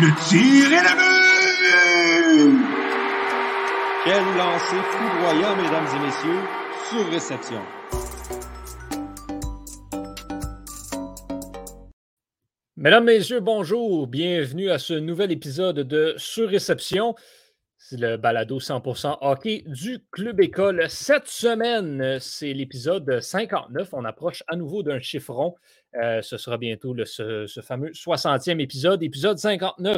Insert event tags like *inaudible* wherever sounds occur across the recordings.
Le tir est le but! Quel lancer foudroyant, mesdames et messieurs, sur réception. Mesdames, Messieurs, bonjour. Bienvenue à ce nouvel épisode de Surréception. C'est le balado 100% hockey du Club École. Cette semaine, c'est l'épisode 59. On approche à nouveau d'un chiffron. Euh, ce sera bientôt le, ce, ce fameux 60e épisode, épisode 59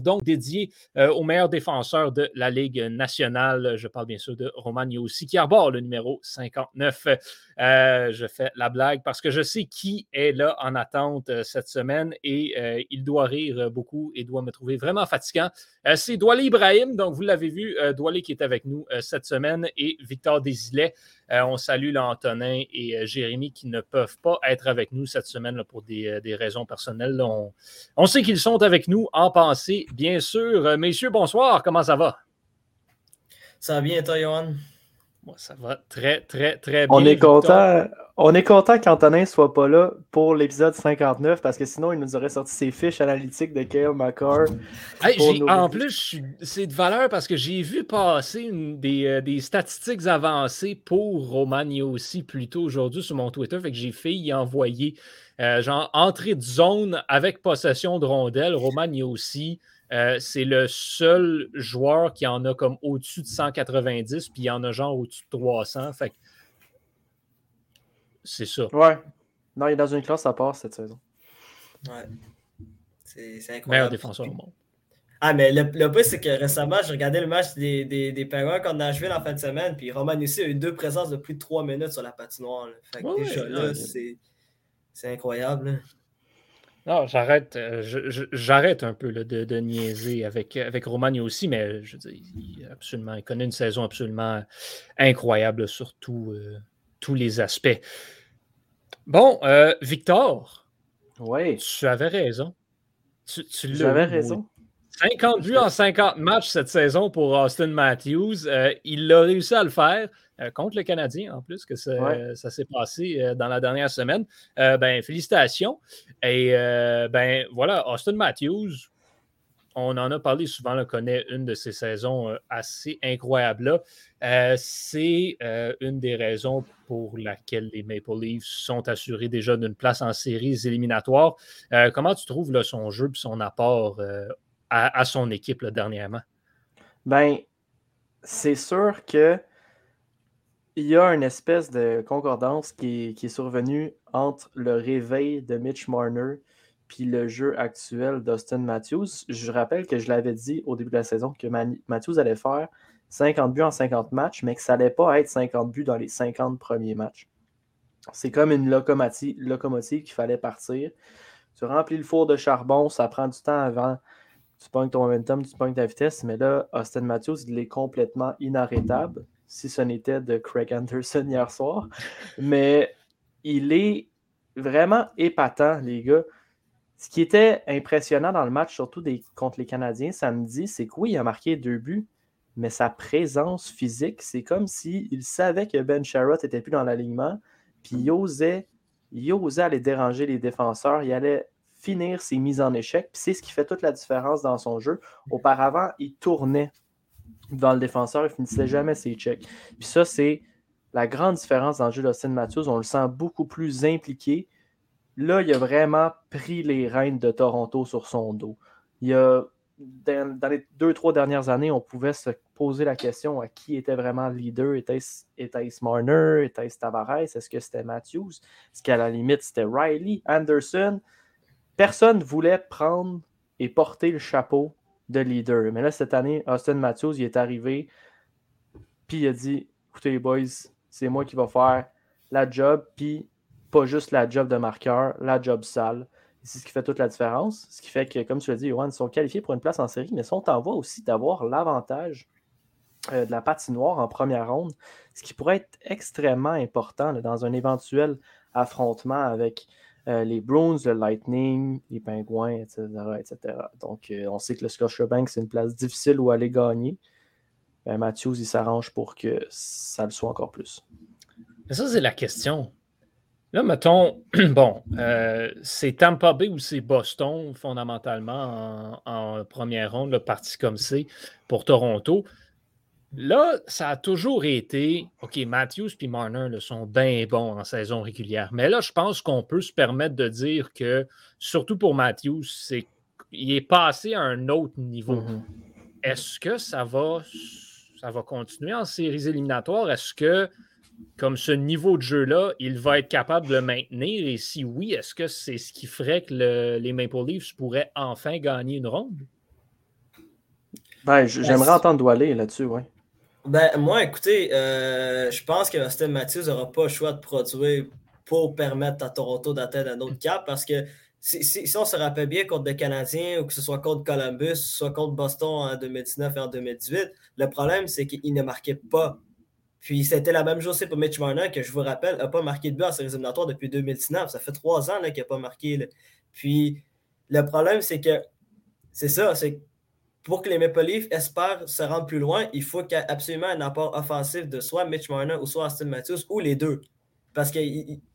donc dédié euh, au meilleur défenseur de la Ligue nationale. Je parle bien sûr de Roman Yossi qui arbore le numéro 59. Euh, je fais la blague parce que je sais qui est là en attente euh, cette semaine et il doit rire beaucoup et doit me trouver vraiment fatigant. C'est Doualé Ibrahim, donc vous l'avez vu, Doualé qui est avec nous cette semaine et Victor Desilets. On salue là, Antonin et Jérémy qui ne peuvent pas être avec nous cette semaine pour des, raisons personnelles. On, on sait qu'ils sont avec nous en pensée, bien sûr. Euh, messieurs, bonsoir, comment ça va? Ça va bien, toi, Johan? Moi, ça va très, très, très bien. On est Victor. content, on est content qu'Antonin soit pas là pour l'épisode 59 parce que sinon il nous aurait sorti ses fiches analytiques de Kale McCarr. Hey, nos en plus, c'est de valeur parce que j'ai vu passer une- des, euh, des statistiques avancées pour Roman aussi plus tôt aujourd'hui sur mon Twitter. Fait que j'ai fait y envoyer euh, genre entrée de zone avec possession de rondelle. Roman aussi. euh, c'est le seul joueur qui en a comme au-dessus de 190, puis il y en a genre au-dessus de 300. Fait que c'est ça. Ouais. Non, il est dans une classe à part cette saison. Ouais. C'est c'est Meilleur incroyable. défenseur au monde. Ah, mais le, le plus, c'est que récemment, j'ai regardé le match des, des, des Penguins contre Nashville en fin de semaine, puis Roman aussi a eu deux présences de plus de trois minutes sur la patinoire. là. Fait que Ouais, déjà ouais, là, ouais. c'est c'est incroyable. là. Non, j'arrête, euh, j'arrête un peu là, de, de niaiser avec, avec Romagna aussi, mais je veux dire, il, absolument, il connaît une saison absolument incroyable sur tout, euh, tous les aspects. Bon, euh, Victor, tu avais raison. Tu, tu J'avais raison. 50 buts en 50 matchs cette saison pour Austin Matthews. Euh, il a réussi à le faire euh, contre le Canadien, en plus, que ça, Ouais. ça s'est passé euh, dans la dernière semaine. Ben, félicitations. Et ben voilà, Austin Matthews, on en a parlé souvent, on connaît une de ces saisons euh, assez incroyables. Euh, c'est euh, une des raisons pour laquelle les Maple Leafs sont assurés déjà d'une place en séries éliminatoires. Comment tu trouves son jeu et son apport à, son équipe dernièrement? Ben, c'est sûr que il y a une espèce de concordance qui est survenue entre le réveil de Mitch Marner puis le jeu actuel d'Austin Matthews. Je rappelle que je l'avais dit au début de la saison que Matthews allait faire 50 buts en 50 matchs, mais que ça n'allait pas être 50 buts dans les 50 premiers matchs. C'est comme une locomotive, locomotive qu'il fallait partir. Tu remplis le four de charbon, ça prend du temps avant tu pognes ton momentum, tu pognes ta vitesse, mais là, Austin Matthews, il est complètement inarrêtable, si ce n'était de Craig Anderson hier soir. *laughs* Mais il est vraiment épatant, les gars. Ce qui était impressionnant dans le match, surtout contre les Canadiens samedi, c'est que oui, il a marqué deux buts, mais sa présence physique, c'est comme s'il savait que Ben Sherrod n'était plus dans l'alignement, puis il osait, il osait aller déranger les défenseurs, il allait finir ses mises en échec. Puis c'est ce qui fait toute la différence dans son jeu. Auparavant, il tournait devant le défenseur, il finissait jamais ses checks. Puis ça, c'est la grande différence dans le jeu d'Austin Matthews. On le sent beaucoup plus impliqué. Là, il a vraiment pris les rênes de Toronto sur son dos. Dans, les deux, trois dernières années, on pouvait se poser la question à qui était vraiment le leader. Était-ce était Marner? Était-ce Tavares? Est-ce que c'était Matthews? Est-ce qu'à la limite, c'était Riley? Anderson? personne ne voulait prendre et porter le chapeau de leader. Mais là, cette année, Austin Matthews, il est arrivé, puis il a dit Écoutez, boys, c'est moi qui va faire la job, puis pas juste la job de marqueur, la job sale. C'est ce qui fait toute la différence. Ce qui fait que, comme tu l'as dit, Johan, ils sont qualifiés pour une place en série, mais sont en voie aussi d'avoir l'avantage euh, de la patinoire en première ronde, ce qui pourrait être extrêmement important dans un éventuel affrontement avec euh, les Bruins, le Lightning, les Pingouins, etc. etc. Donc, euh, on sait que le Scotiabank, c'est une place difficile où aller gagner. Matthews, il s'arrange pour que ça le soit encore plus. Mais ça, c'est la question. Là, mettons, *clears throat* bon, euh, c'est Tampa Bay ou c'est Boston, fondamentalement, en, première ronde, le parti comme c'est pour Toronto. Là, ça a toujours été, OK, Matthews et Marner sont bien bons en saison régulière. Mais là, je pense qu'on peut se permettre de dire que, surtout pour Matthews, c'est il est passé à un autre niveau. Mhm. Est-ce que ça va, ça va continuer en séries éliminatoires? Est-ce que comme ce niveau de jeu-là, il va être capable de le maintenir? Et si oui, est-ce que c'est ce qui ferait que les Maple Leafs pourraient enfin gagner une ronde? Ben, j'aimerais entendre Doualé là-dessus, oui. Ben, moi, écoutez, euh, je pense que Austin Matthews n'aura pas le choix de produire pour permettre à Toronto d'atteindre un autre cap parce que si, on se rappelle bien contre les Canadiens ou que ce soit contre Columbus, soit contre Boston en 2019 et en 2018, le problème, c'est qu'il ne marquait pas puis c'était la même chose pour Mitch Marner, que je vous rappelle, n'a pas marqué de but en séries éliminatoires depuis 2019. Ça fait trois ans qu'il n'a pas marqué. Puis le problème, c'est que c'est ça, c'est pour que les Maple Leafs espèrent se rendre plus loin, il faut qu'il y ait absolument un apport offensif de soit Mitch Marner ou soit Austin Matthews ou les deux. Parce que,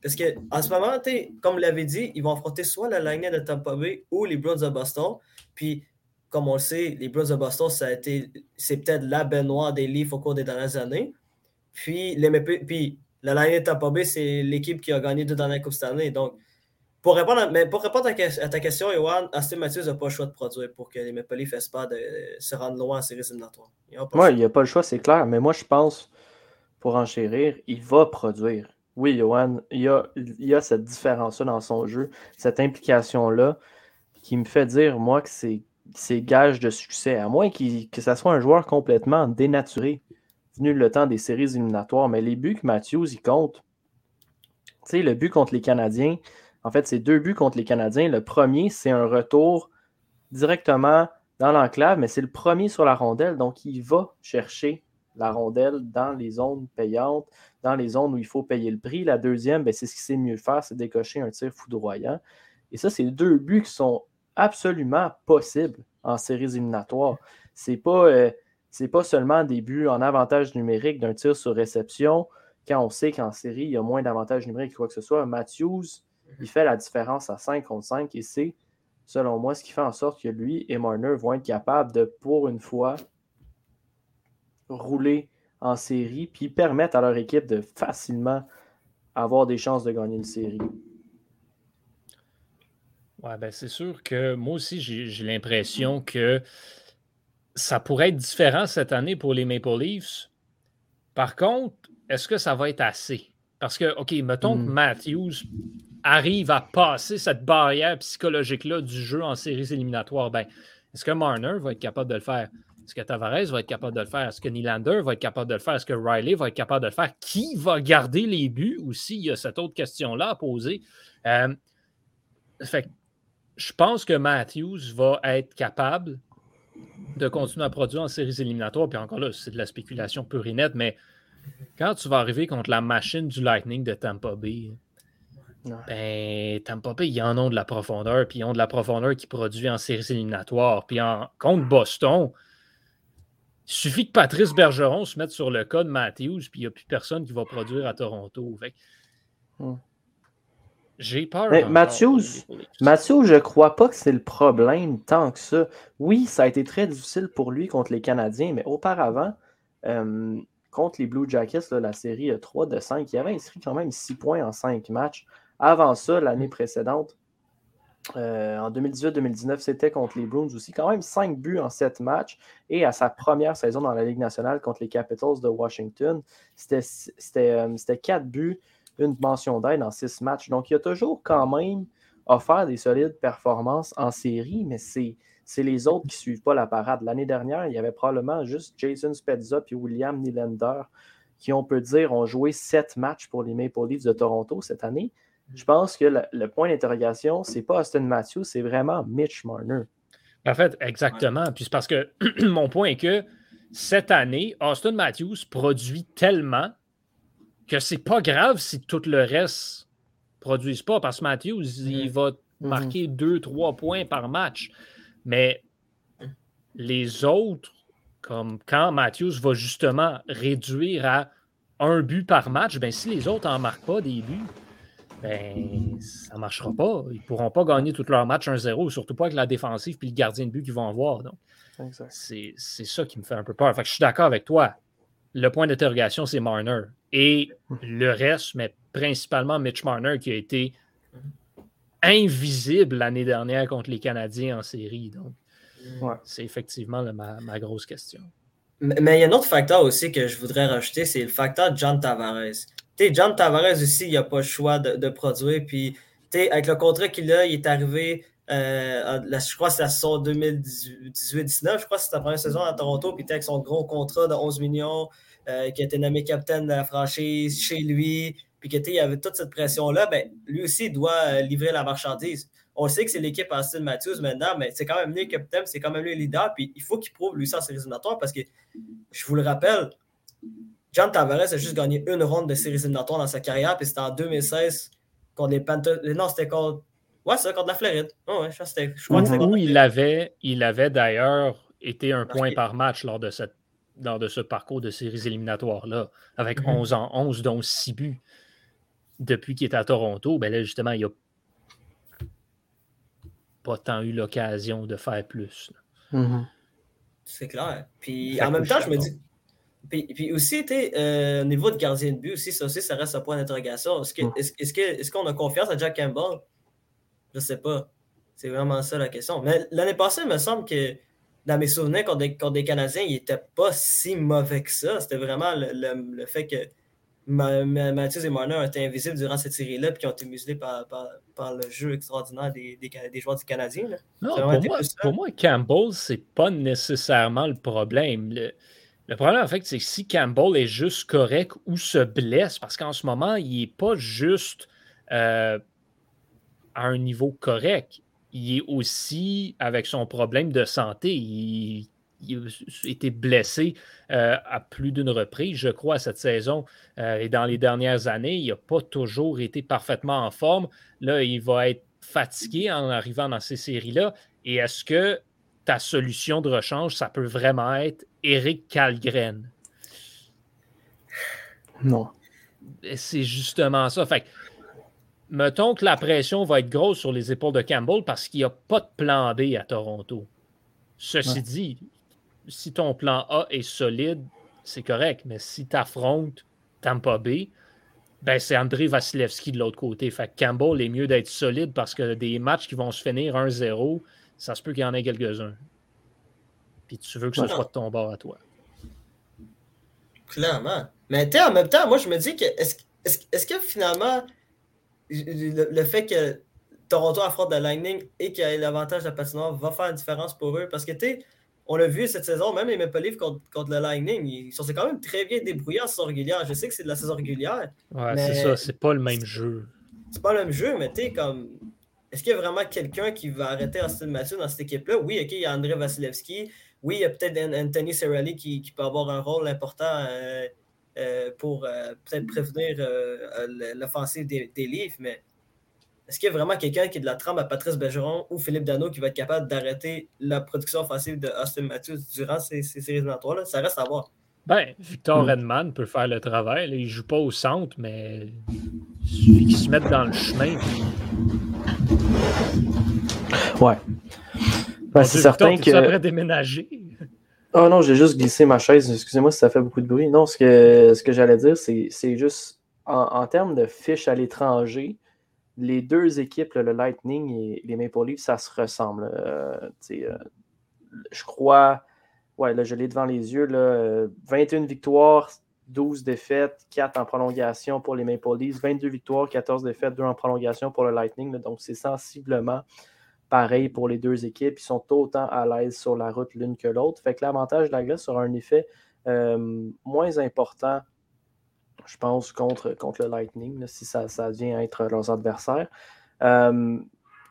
parce que en ce moment, comme vous l'avez dit, ils vont affronter soit la ligne de Tampa Bay ou les Bruins de Boston. Puis, comme on le sait, les Bruins de Boston, ça a été, c'est peut-être la baignoire des Leafs au cours des dernières années. Puis, les, puis la Lion Tampa Bay, c'est l'équipe qui a gagné deux dernières Coupes cette année. Donc, pour répondre à, mais pour répondre à, ta question, Yohan, Austin Matthews n'a pas le choix de produire pour que les Maple Leafs fassent pas de se rendre loin en séries éliminatoires. Oui, il n'y a pas le choix, c'est clair. Mais moi, je pense, pour enchérir, il va produire. Oui, Johan, il y a, il y a cette différence-là dans son jeu, cette implication-là, qui me fait dire, moi, que c'est gage de succès. À moins que ça soit un joueur complètement dénaturé venu le temps des séries éliminatoires, mais les buts que Matthews, il compte, tu sais, le but contre les Canadiens, en fait, c'est deux buts contre les Canadiens. Le premier, c'est un retour directement dans l'enclave, mais c'est le premier sur la rondelle, donc il va chercher la rondelle dans les zones payantes, dans les zones où il faut payer le prix. La deuxième, ben, c'est ce qu'il sait mieux faire, c'est décocher un tir foudroyant. Et ça, c'est deux buts qui sont absolument possibles en séries éliminatoires. C'est pas, euh, c'est pas seulement des buts en avantage numérique d'un tir sur réception, quand on sait qu'en série, il y a moins d'avantages numériques que quoi que ce soit. Matthews, il fait la différence à 5 contre 5 et c'est, selon moi, ce qui fait en sorte que lui et Marner vont être capables de, pour une fois, rouler en série puis permettre à leur équipe de facilement avoir des chances de gagner une série. Ouais, ben c'est sûr que moi aussi, j'ai l'impression que ça pourrait être différent cette année pour les Maple Leafs. Par contre, est-ce que ça va être assez? Parce que, OK, mettons que hmm. Matthews arrive à passer cette barrière psychologique-là du jeu en séries éliminatoires. Ben, est-ce que Marner va être capable de le faire? Est-ce que Tavares va être capable de le faire? Est-ce que Nylander va être capable de le faire? Est-ce que Riley va être capable de le faire? Qui va garder les buts aussi? Il y a cette autre question-là à poser. Euh, fait je pense que Matthews va être capable de continuer à produire en séries éliminatoires. Puis encore là, c'est de la spéculation pure et nette, mais quand tu vas arriver contre la machine du Lightning de Tampa Bay, ben, Tampa Bay, ils en ont de la profondeur, puis ils ont de la profondeur qui produit en séries éliminatoires. Puis en, contre Boston, il suffit que Patrice Bergeron se mette sur le code Matthews, puis il n'y a plus personne qui va produire à Toronto. J'ai peur. Mais Matthews, Matthews, je crois pas que c'est le problème tant que ça. Oui, ça a été très difficile pour lui contre les Canadiens, mais auparavant, euh, contre les Blue Jackets, la série 3 de 5, il avait inscrit quand même 6 points en 5 matchs. Avant ça, l'année précédente, euh, en 2018-2019, c'était contre les Bruins aussi. Quand même 5 buts en 7 matchs. Et à sa première saison dans la Ligue nationale contre les Capitals de Washington, c'était 4 euh, buts une mention d'aide en six matchs. Donc, il a toujours quand même offert des solides performances en série, mais c'est, les autres qui ne suivent pas la parade. L'année dernière, il y avait probablement juste Jason Spezza et William Nylander qui, on peut dire, ont joué sept matchs pour les Maple Leafs de Toronto cette année. Je pense que le, point d'interrogation, c'est pas Austin Matthews, c'est vraiment Mitch Marner. En fait, exactement. Puis parce que *clears throat* mon point est que cette année, Austin Matthews produit tellement que c'est pas grave si tout le reste ne produise pas, parce que Matthews, il mm-hmm. va mm-hmm. marquer 2-3 points par match. Mais les autres, comme quand Matthews va justement réduire à un but par match, ben si les autres n'en marquent pas des buts, ben, ça ne marchera pas. Ils ne pourront pas gagner tous leurs matchs 1-0, surtout pas avec la défensive et le gardien de but qu'ils vont avoir. Donc, c'est ça qui me fait un peu peur. Fait je suis d'accord avec toi. Le point d'interrogation, c'est Marner. Et le reste, mais principalement Mitch Marner qui a été invisible l'année dernière contre les Canadiens en série. Donc, c'est effectivement ma, grosse question. Mais il y a un autre facteur aussi que je voudrais rajouter, c'est le facteur John Tavares. John Tavares aussi, il n'a pas le choix de, produire. Puis, avec le contrat qu'il a, il est arrivé, euh, je crois que c'est la saison 2018-19, je crois que c'était la première saison à Toronto, puis avec son gros contrat de 11 millions, euh, qui a été nommé capitaine de la franchise chez lui, puis qu'il y avait toute cette pression-là, ben, lui aussi doit euh, livrer la marchandise. On sait que c'est l'équipe à Steve Matthews maintenant, mais c'est quand même lui le capitaine, c'est quand même lui le leader, puis il faut qu'il prouve lui ça en séries éliminatoires parce que, je vous le rappelle, John Tavares a juste gagné une ronde de séries éliminatoires dans sa carrière, puis c'était en 2016 contre les Panthers. Non, c'était contre. Ouais, c'est contre la Floride. ouais, je, crois que c'était il avait, il avait d'ailleurs été un point par match lors de, cette, lors de ce parcours de séries éliminatoires-là, avec 11 mhm. en 11, dont 6 buts depuis qu'il est à Toronto, ben là, justement, il n'a pas tant eu l'occasion de faire plus. Mm-hmm. C'est clair. Puis en même temps, je me dis. Puis, aussi, euh, au niveau de gardien de but, aussi, ça aussi, ça reste un point d'interrogation. Est-ce qu'on est, qu'on a confiance à Jack Campbell? Je ne sais pas. C'est vraiment ça la question. Mais l'année passée, il me semble que dans mes souvenirs, contre des, des Canadiens, il n'était pas si mauvais que ça. C'était vraiment le, fait que Mathieu et Marner ont été invisibles durant cette série-là et qui ont été muselés par, le jeu extraordinaire des, joueurs du Canadien. Non, pour moi, Campbell, ce n'est pas nécessairement le problème. Le, problème, en fait, c'est si Campbell est juste correct ou se blesse, parce qu'en ce moment, il n'est pas juste euh, à un niveau correct, il est aussi avec son problème de santé. Il il a été blessé euh, à plus d'une reprise, je crois, cette saison. Euh, et dans les dernières années, il n'a pas toujours été parfaitement en forme. Là, il va être fatigué en arrivant dans ces séries-là. Et est-ce que ta solution de rechange, ça peut vraiment être Eric Kalgren? Non. C'est justement ça. Fait mettons que la pression va être grosse sur les épaules de Campbell parce qu'il n'y a pas de plan B à Toronto. Ceci dit, si ton plan A est solide, c'est correct. Mais si tu affrontes Tampa B, ben c'est André Vasilevski de l'autre côté. Fait Campbell est mieux d'être solide parce que des matchs qui vont se finir 1-0, ça se peut qu'il y en ait quelques-uns. Puis tu veux que ce soit de ton bord à toi. Clairement. Mais en même temps, moi je me dis que est-ce que finalement le, fait que Toronto affronte le Lightning et qu'il y ait l'avantage de la patinoire va faire une différence pour eux? Parce que tu on l'a vu cette saison, même les Maple Leafs contre, contre le Lightning, ils sont quand même très bien débrouillés en saison régulière. Je sais que c'est de la saison régulière. Ouais, c'est ça, c'est pas le même jeu. C'est pas le même jeu, mais tu sais, comme. Est-ce qu'il y a vraiment quelqu'un qui va arrêter Austin Matthews dans cette équipe-là? Oui, OK, il y a André Vasilevski. Oui, il y a peut-être Anthony Cirelli qui, qui, peut avoir un rôle important euh, pour euh, peut-être prévenir l'offensive des, des Leafs, mais est-ce qu'il y a vraiment quelqu'un qui est de la trempe à Patrice Bergeron ou Philippe Dano qui va être capable d'arrêter la production offensive de Austin Matthews durant ces, séries éliminatoires? Ça reste à voir. Ben, Victor hmm. Redman peut faire le travail. Il ne joue pas au centre, mais il suffit qu'il se mette dans le chemin. Ouais. Ben, c'est certain que. Ça déménager? Oh non, j'ai juste glissé ma chaise. Excusez-moi si ça fait beaucoup de bruit. Non, ce que, ce que j'allais dire, c'est juste en, termes de fiches à l'étranger, les deux équipes, le Lightning et les Maple Leafs, ça se ressemble. Euh, euh, je crois, ouais, là, je l'ai devant les yeux, là, 21 victoires, 12 défaites, 4 en prolongation pour les Maple Leafs, 22 victoires, 14 défaites, 2 en prolongation pour le Lightning. donc, c'est sensiblement pareil pour les deux équipes. Ils sont autant à l'aise sur la route l'une que l'autre. Fait que l'avantage de la glace aura un effet euh, moins important je pense, contre, le Lightning, si ça, ça vient être leurs adversaires. Euh,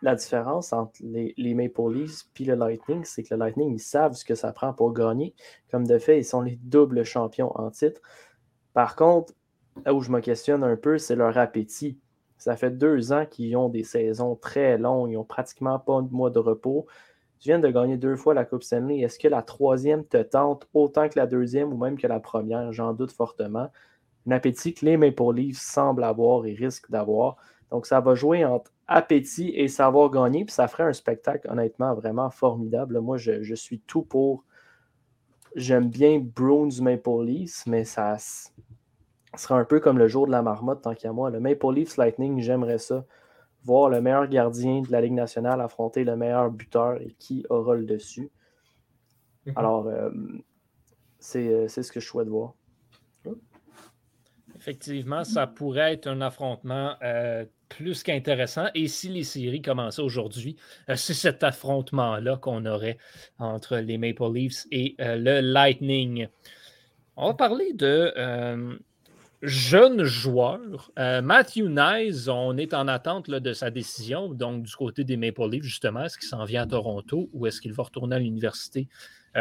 la différence entre les, les, Maple Leafs et le Lightning, c'est que le Lightning, ils savent ce que ça prend pour gagner. Comme de fait, ils sont les doubles champions en titre. Par contre, là où je me questionne un peu, c'est leur appétit. Ça fait deux ans qu'ils ont des saisons très longues, ils n'ont pratiquement pas de mois de repos. Tu viens de gagner deux fois la Coupe Stanley. Est-ce que la troisième te tente autant que la deuxième ou même que la première? J'en doute fortement. un appétit que les Maple Leafs semblent avoir et risquent d'avoir. Donc, ça va jouer entre appétit et savoir gagner, puis ça ferait un spectacle honnêtement vraiment formidable. Moi, je, suis tout pour. J'aime bien Bruins Maple Leafs, mais ça sera un peu comme le jour de la marmotte, tant qu'à moi. Le Maple Leafs Lightning, j'aimerais ça. Voir le meilleur gardien de la Ligue nationale affronter le meilleur buteur et qui aura le dessus. Mhm. Alors, euh, euh, c'est ce que je souhaite voir. Effectivement, ça pourrait être un affrontement euh, plus qu'intéressant. Et si les séries commençaient aujourd'hui, c'est cet affrontement-là qu'on aurait entre les Maple Leafs et le Lightning. On va parler de jeunes joueurs. Matthew Nyes, on est en attente de sa décision, donc du côté des Maple Leafs, justement, est-ce qu'il s'en vient à Toronto ou est-ce qu'il va retourner à l'université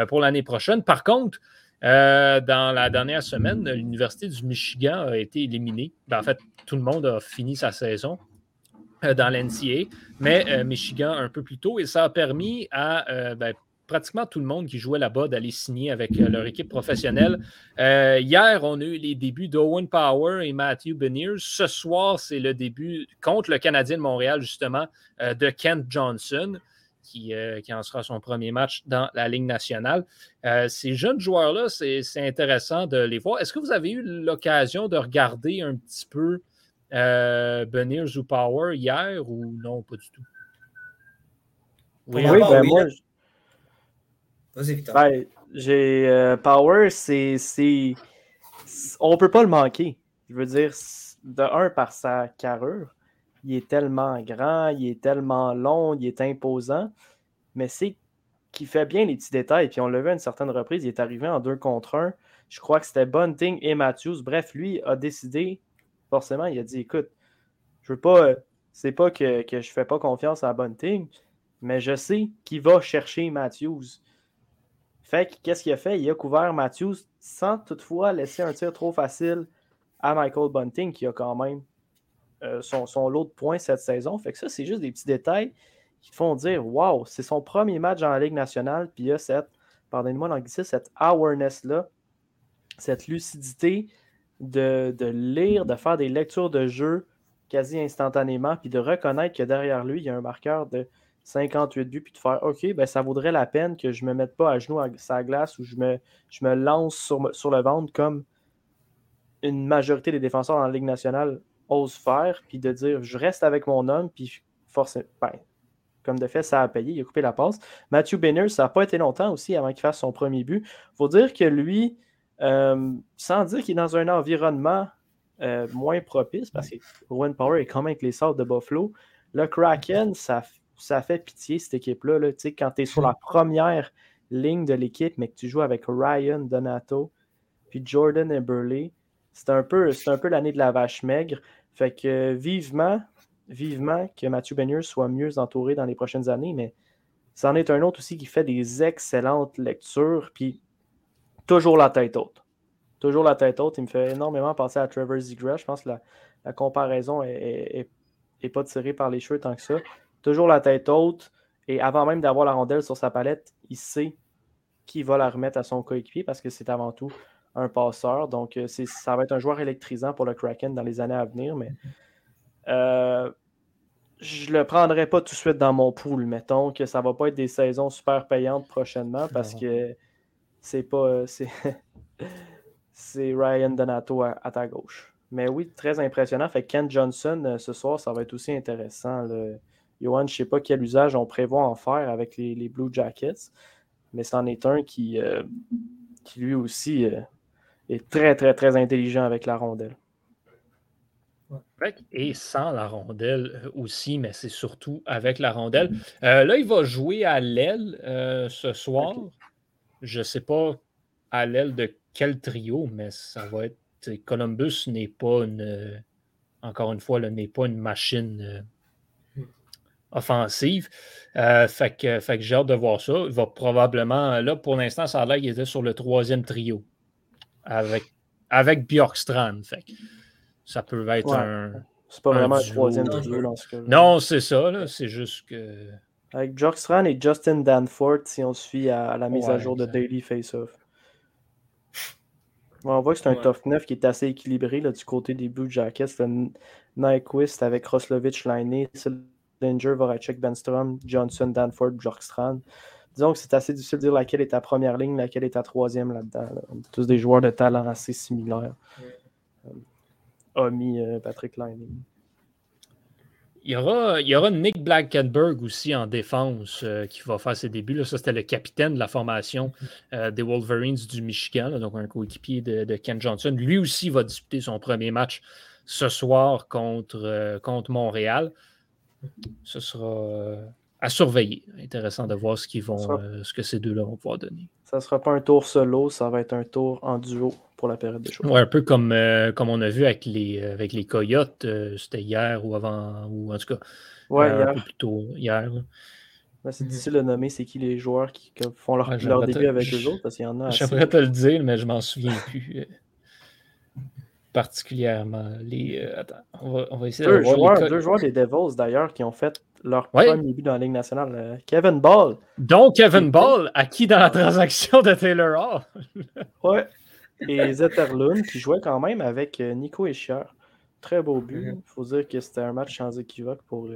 pour l'année prochaine? Par contre, euh, dans la dernière semaine, l'Université du Michigan a été éliminée. Ben, en fait, tout le monde a fini sa saison euh, dans l'NCA, mais euh, Michigan un peu plus tôt, et ça a permis à ben, pratiquement tout le monde qui jouait là-bas d'aller signer avec leur équipe professionnelle. hier, on a eu les débuts d'Owen Power et Matthew Beniers. Ce soir, c'est le début contre le Canadien de Montréal, justement, de Kent Johnson. Euh, qui, en sera son premier match dans la Ligue nationale. Euh, ces jeunes joueurs-là, c'est intéressant de les voir. Est-ce que vous avez eu l'occasion de regarder un petit peu euh, Beniers ou Power hier ou non, pas du tout? Oui, ben moi. Vas-y. Ben, j'ai euh, Power, c'est. On ne peut pas le manquer. Je veux dire, de un, par sa carrure, il est tellement grand, il est tellement long, il est imposant, mais c'est qu'il fait bien les petits détails. Puis on l'a vu à une certaine reprise, il est arrivé en deux contre un. Je crois que c'était Bunting et Matthews. Bref, lui a décidé, forcément, il a dit écoute, je veux pas, c'est pas que, que je fais pas confiance à Bunting, mais je sais qu'il va chercher Matthews. Fait que qu'est-ce qu'il a fait? Il a couvert Matthews sans toutefois laisser un tir trop facile à Michael Bunting, qui a quand même euh, son, lot de points cette saison. Fait que ça, c'est juste des petits détails qui font dire Waouh, c'est son premier match dans la Ligue nationale, puis il y a cette, pardonnez-moi l'anglicisme, cette awareness-là, cette lucidité de, lire, de faire des lectures de jeu quasi instantanément, puis de reconnaître que derrière lui, il y a un marqueur de 58 buts, puis de faire OK, ben, ça vaudrait la peine que je ne me mette pas à genoux à sa glace ou je me, je me lance sur, sur le ventre comme une majorité des défenseurs dans la Ligue nationale ose faire, puis de dire je reste avec mon homme, puis forcément, ben, comme de fait, ça a payé, il a coupé la passe. Matthew Benner, ça n'a pas été longtemps aussi avant qu'il fasse son premier but. Il faut dire que lui, euh, sans dire qu'il est dans un environnement euh, moins propice, parce que Owen Power est quand même avec les sortes de Buffalo, le Kraken, ça, ça fait pitié cette équipe-là. Là. Quand tu es sur la première ligne de l'équipe, mais que tu joues avec Ryan Donato, puis Jordan Eberle, c'est un peu, un peu l'année de la vache maigre. Fait que vivement, vivement que Mathieu Beniers soit mieux entouré dans les prochaines années, mais c'en est un autre aussi qui fait des excellentes lectures, puis toujours la tête haute. Toujours la tête haute. Il me fait énormément penser à Trevor Ziegler. Je pense que la, comparaison est, pas tirée par les cheveux tant que ça. Toujours la tête haute. Et avant même d'avoir la rondelle sur sa palette, il sait qui va la remettre à son coéquipier parce que c'est avant tout un passeur. Donc, euh, ça va être un joueur électrisant pour le Kraken dans les années à venir, mais euh, je le prendrai pas tout de suite dans mon pool. Mettons que ça va pas être des saisons super payantes prochainement parce que c'est pas. Euh, c'est *laughs* Ryan Donato à, ta gauche. Mais oui, très impressionnant. Fait Ken Johnson, ce soir, ça va être aussi intéressant. Le... Johan, je sais pas quel usage on prévoit en faire avec les, Blue Jackets, mais c'en est un qui, qui lui aussi est très, très, très intelligent avec la rondelle. Et sans la rondelle euh, aussi, mais c'est surtout avec la rondelle. Euh, là, il va jouer à l'aile euh, ce soir. Je ne sais pas à l'aile de quel trio, mais ça va être. Columbus n'est pas une. Encore une fois, n'est pas une machine offensive. fait que, fait que j'ai hâte de voir ça. Il va probablement. Là, pour l'instant, ça a l'air qu'il était sur le troisième trio avec, avec Bjorkstrand. Fait ça peut être un. C'est pas vraiment un troisième jeu dans ce cas Non, c'est ça. C'est juste que. Avec Bjorkstrand et Justin Danforth, si on se fie à, la mise à jour de Daily Face-Off. On voit que c'est un Ouais. top 9 qui est assez équilibré là, du côté des Blue Jackets. C'est Nyquist avec Roslovich, Laine, Sillinger, Voracek, Benstrom, Johnson, Danford, Bjorkstrand. Disons que c'est assez difficile de dire laquelle est ta première ligne, laquelle est ta troisième là-dedans. là. Tous des joueurs de talent assez similaires. Euh, Omi, euh, Patrick Laine. Il y, aura, il y aura Nick Blankenberg aussi en défense euh, qui va faire ses débuts. Là. Ça, c'était le capitaine de la formation euh, des Wolverines du Michigan, donc un coéquipier de, de Ken Johnson. Lui aussi va disputer son premier match ce soir contre, contre Montréal. Ce sera euh, à surveiller. Intéressant de voir ce, qu'ils vont, sera- euh, ce que ces deux-là vont pouvoir donner. Ça ne sera pas un tour solo, ça va être un tour en duo pour la période de show. Ouais, un peu comme, euh, comme on a vu avec les, avec les Coyotes, euh, c'était hier ou avant, ou en tout cas Ouais, euh, un hier. peu plus tôt hier. Ben, c'est difficile de nommer c'est qui les joueurs qui, qui font leur, Ouais, leur j'aimerais début te- avec eux autres, parce qu'il y en a. *laughs* J'aimerais te le dire, mais je m'en souviens plus. Particulièrement. Les, euh, attends, on va, on va essayer de Deux voir joueurs, les deux joueurs des Devils d'ailleurs qui ont fait leur Ouais. premier but dans la Ligue nationale. Euh, Kevin Ball. dont Kevin Ball, acquis dans la transaction de Taylor Hall? *laughs* Ouais. Et Zetterlund qui jouait quand même avec euh, Nico Escher. Très beau but. Il Mhm. faut dire que c'était un match sans équivoque pour,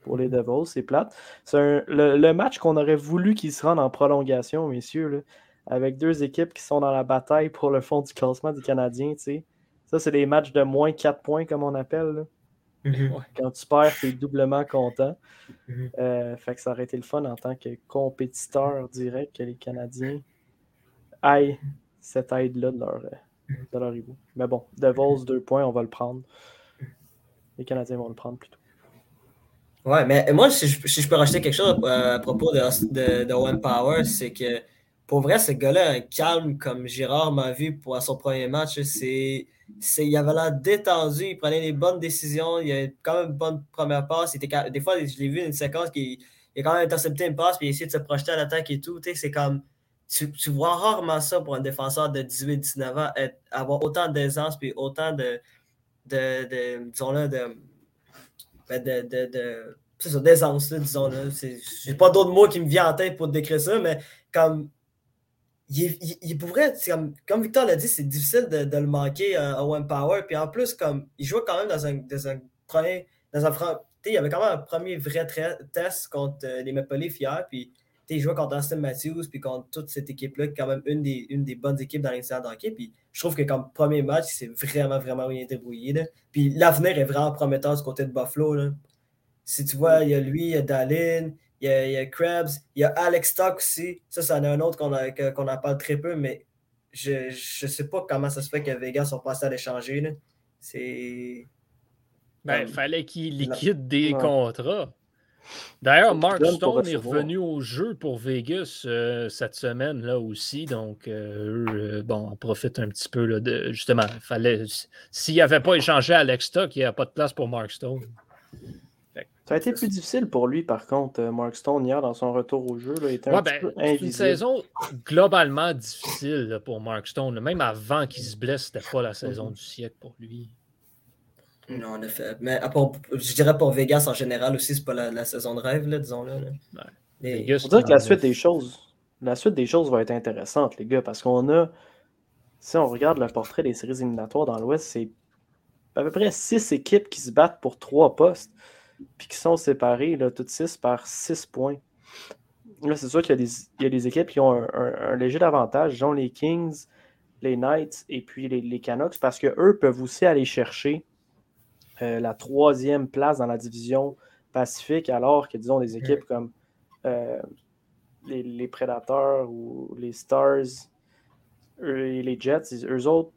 pour les Devils. C'est plate. C'est le, le match qu'on aurait voulu qu'il se rende en prolongation, messieurs, là, avec deux équipes qui sont dans la bataille pour le fond du classement du Canadien. tu sais. Ça, c'est des matchs de moins 4 points, comme on appelle. là. Mhm. Quand tu perds, tu es doublement content. Mhm. Euh, fait que ça aurait été le fun en tant que compétiteur direct que les Canadiens aillent cette aide-là de leur, euh, de leur. Mais bon, Devils, deux points, on va le prendre. Les Canadiens vont le prendre plutôt. Ouais, mais moi, si je, si je peux rajouter quelque chose euh, à propos de, de, de Owen Power, c'est que pour vrai, ce gars-là, calme comme Girard m'a vu pour son premier match, c'est, c'est, il avait l'air détendu, il prenait les bonnes décisions, il a quand même une bonne première passe. était des fois, je l'ai vu une séquence qui il a quand même intercepté une passe puis il a essayé de se projeter à l'attaque et tout. C'est comme. Tu, vois rarement ça pour un défenseur de 18-19 ans, avoir autant d'aisance puis autant de, de, de disons-le, de, ben, de, de, de- c'est ça, d'aisance, là, disons. Là. C'est- J'ai pas d'autres mots qui me viennent en tête pour décrire ça, mais comme. Il, il, il pourrait, comme, Victor l'a dit, c'est difficile de, le manquer à One Power. Puis en plus, comme il jouait quand même dans un, dans un premier. Dans un, il y avait quand même un premier vrai test contre euh, les Maple Leafs hier. Puis il jouait contre Austin Matthews, puis contre toute cette équipe-là, qui est quand même une des, une des bonnes équipes dans l'incident d'hockey. Puis je trouve que comme premier match, c'est vraiment, vraiment bien débrouillé. Puis l'avenir est vraiment prometteur du côté de Buffalo. Là. Si tu vois, il y a lui, il y a Dallin, il y a, il y a Krebs, il y a Alex Stock aussi. Ça, c'en est un autre qu'on a- que- qu'on en parle très peu, mais je ne sais pas comment ça se fait que Vegas sont passés à l'échanger. là. C'est. Ben, Comme- fallait qu'il liquide des Ouais. contrats. D'ailleurs, Mark Stone est revenu au jeu pour Vegas euh, cette semaine là aussi. Donc, euh, eux, euh, bon, on profite un petit peu là, de justement. Fallait, s'il n'avait pas échangé Alex Stock, il n'y a pas de place pour Mark Stone. Ça a été plus difficile pour lui, par contre, euh, Mark Stone, hier, dans son retour au jeu. Là, était Ouais, un petit ben, peu une saison globalement difficile là, pour Mark Stone. Même avant qu'il se blesse, c'était pas la Mhm. saison du siècle pour lui. Non, en effet. Mais à part- je dirais pour Vegas en général aussi, c'est pas la, la saison de rêve, là, disons-le. là. Ouais. Vegas, Faut dire que la suite des choses, la suite des choses va être intéressante, les gars, parce qu'on a, si on regarde le portrait des séries éliminatoires dans l'Ouest, c'est à peu près six équipes qui se battent pour trois postes, puis qui sont séparées, là, toutes six par six points. Là, c'est sûr qu'il y, a des- il y a des équipes qui ont un, un- un léger avantage, dont les Kings, les Knights et puis les, les Canucks, parce qu'eux peuvent aussi aller chercher euh, la troisième place dans la division Pacifique, alors que, disons, des équipes comme euh, les, les Prédateurs ou les Stars et les Jets, ils- eux autres,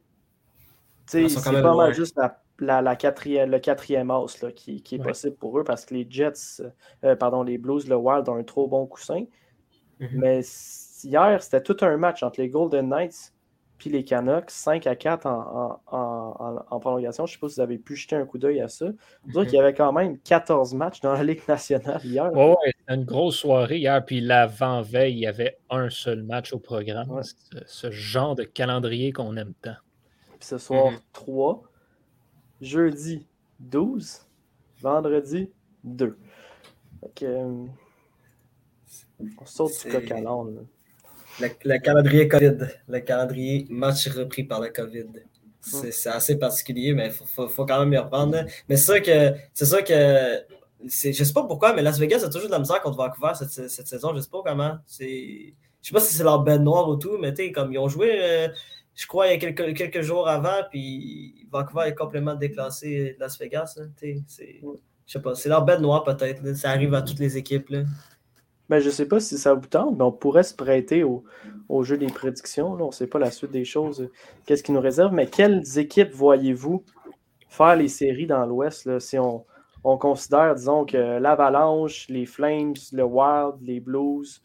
c'est pas mal juste la, la- la quatrième, le quatrième as là, qui, qui est Ouais. possible pour eux parce que les Jets, euh, pardon, les Blues, le Wild ont un trop bon coussin. Mhm. Mais hier, c'était tout un match entre les Golden Knights puis les Canucks, 5 à 4 en, en- en- prolongation. Je ne sais pas si vous avez pu jeter un coup d'œil à ça. Vous dire qu'il y avait quand même 14 matchs dans la Ligue nationale hier. Ouais, c'était une grosse soirée hier, puis l'avant-veille, il y avait un seul match au programme. Ouais. Ce, genre de calendrier qu'on aime tant. Puis ce soir, Mhm. 3. Jeudi, 12. Vendredi, 2. Fait que, euh, on saute du coq à l'âne. là. Le, le calendrier COVID. Le calendrier match repris par le COVID. C'est assez particulier, mais il faut, faut- faut quand même y reprendre. Mais c'est sûr que c'est sûr que je sais pas pourquoi, mais Las Vegas a toujours de la misère contre Vancouver cette, cette saison. Je sais pas comment. Je sais pas si c'est leur bête noire ou tout, mais tu sais, comme ils ont joué, euh, je crois, il y a quelques, quelques jours avant, puis Vancouver est complètement déclassé Las Vegas. sais, c'est- Je sais pas, c'est leur bête noire peut-être. Ça arrive à toutes les équipes. Là. Ben, je sais pas si ça vous tente, mais on pourrait se prêter au, au jeu des prédictions. là. On ne sait pas la suite des choses, euh, qu'est-ce qui nous réserve. Mais quelles équipes voyez-vous faire les séries dans l'Ouest si on, on considère, disons, que l'Avalanche, les Flames, le Wild, les Blues,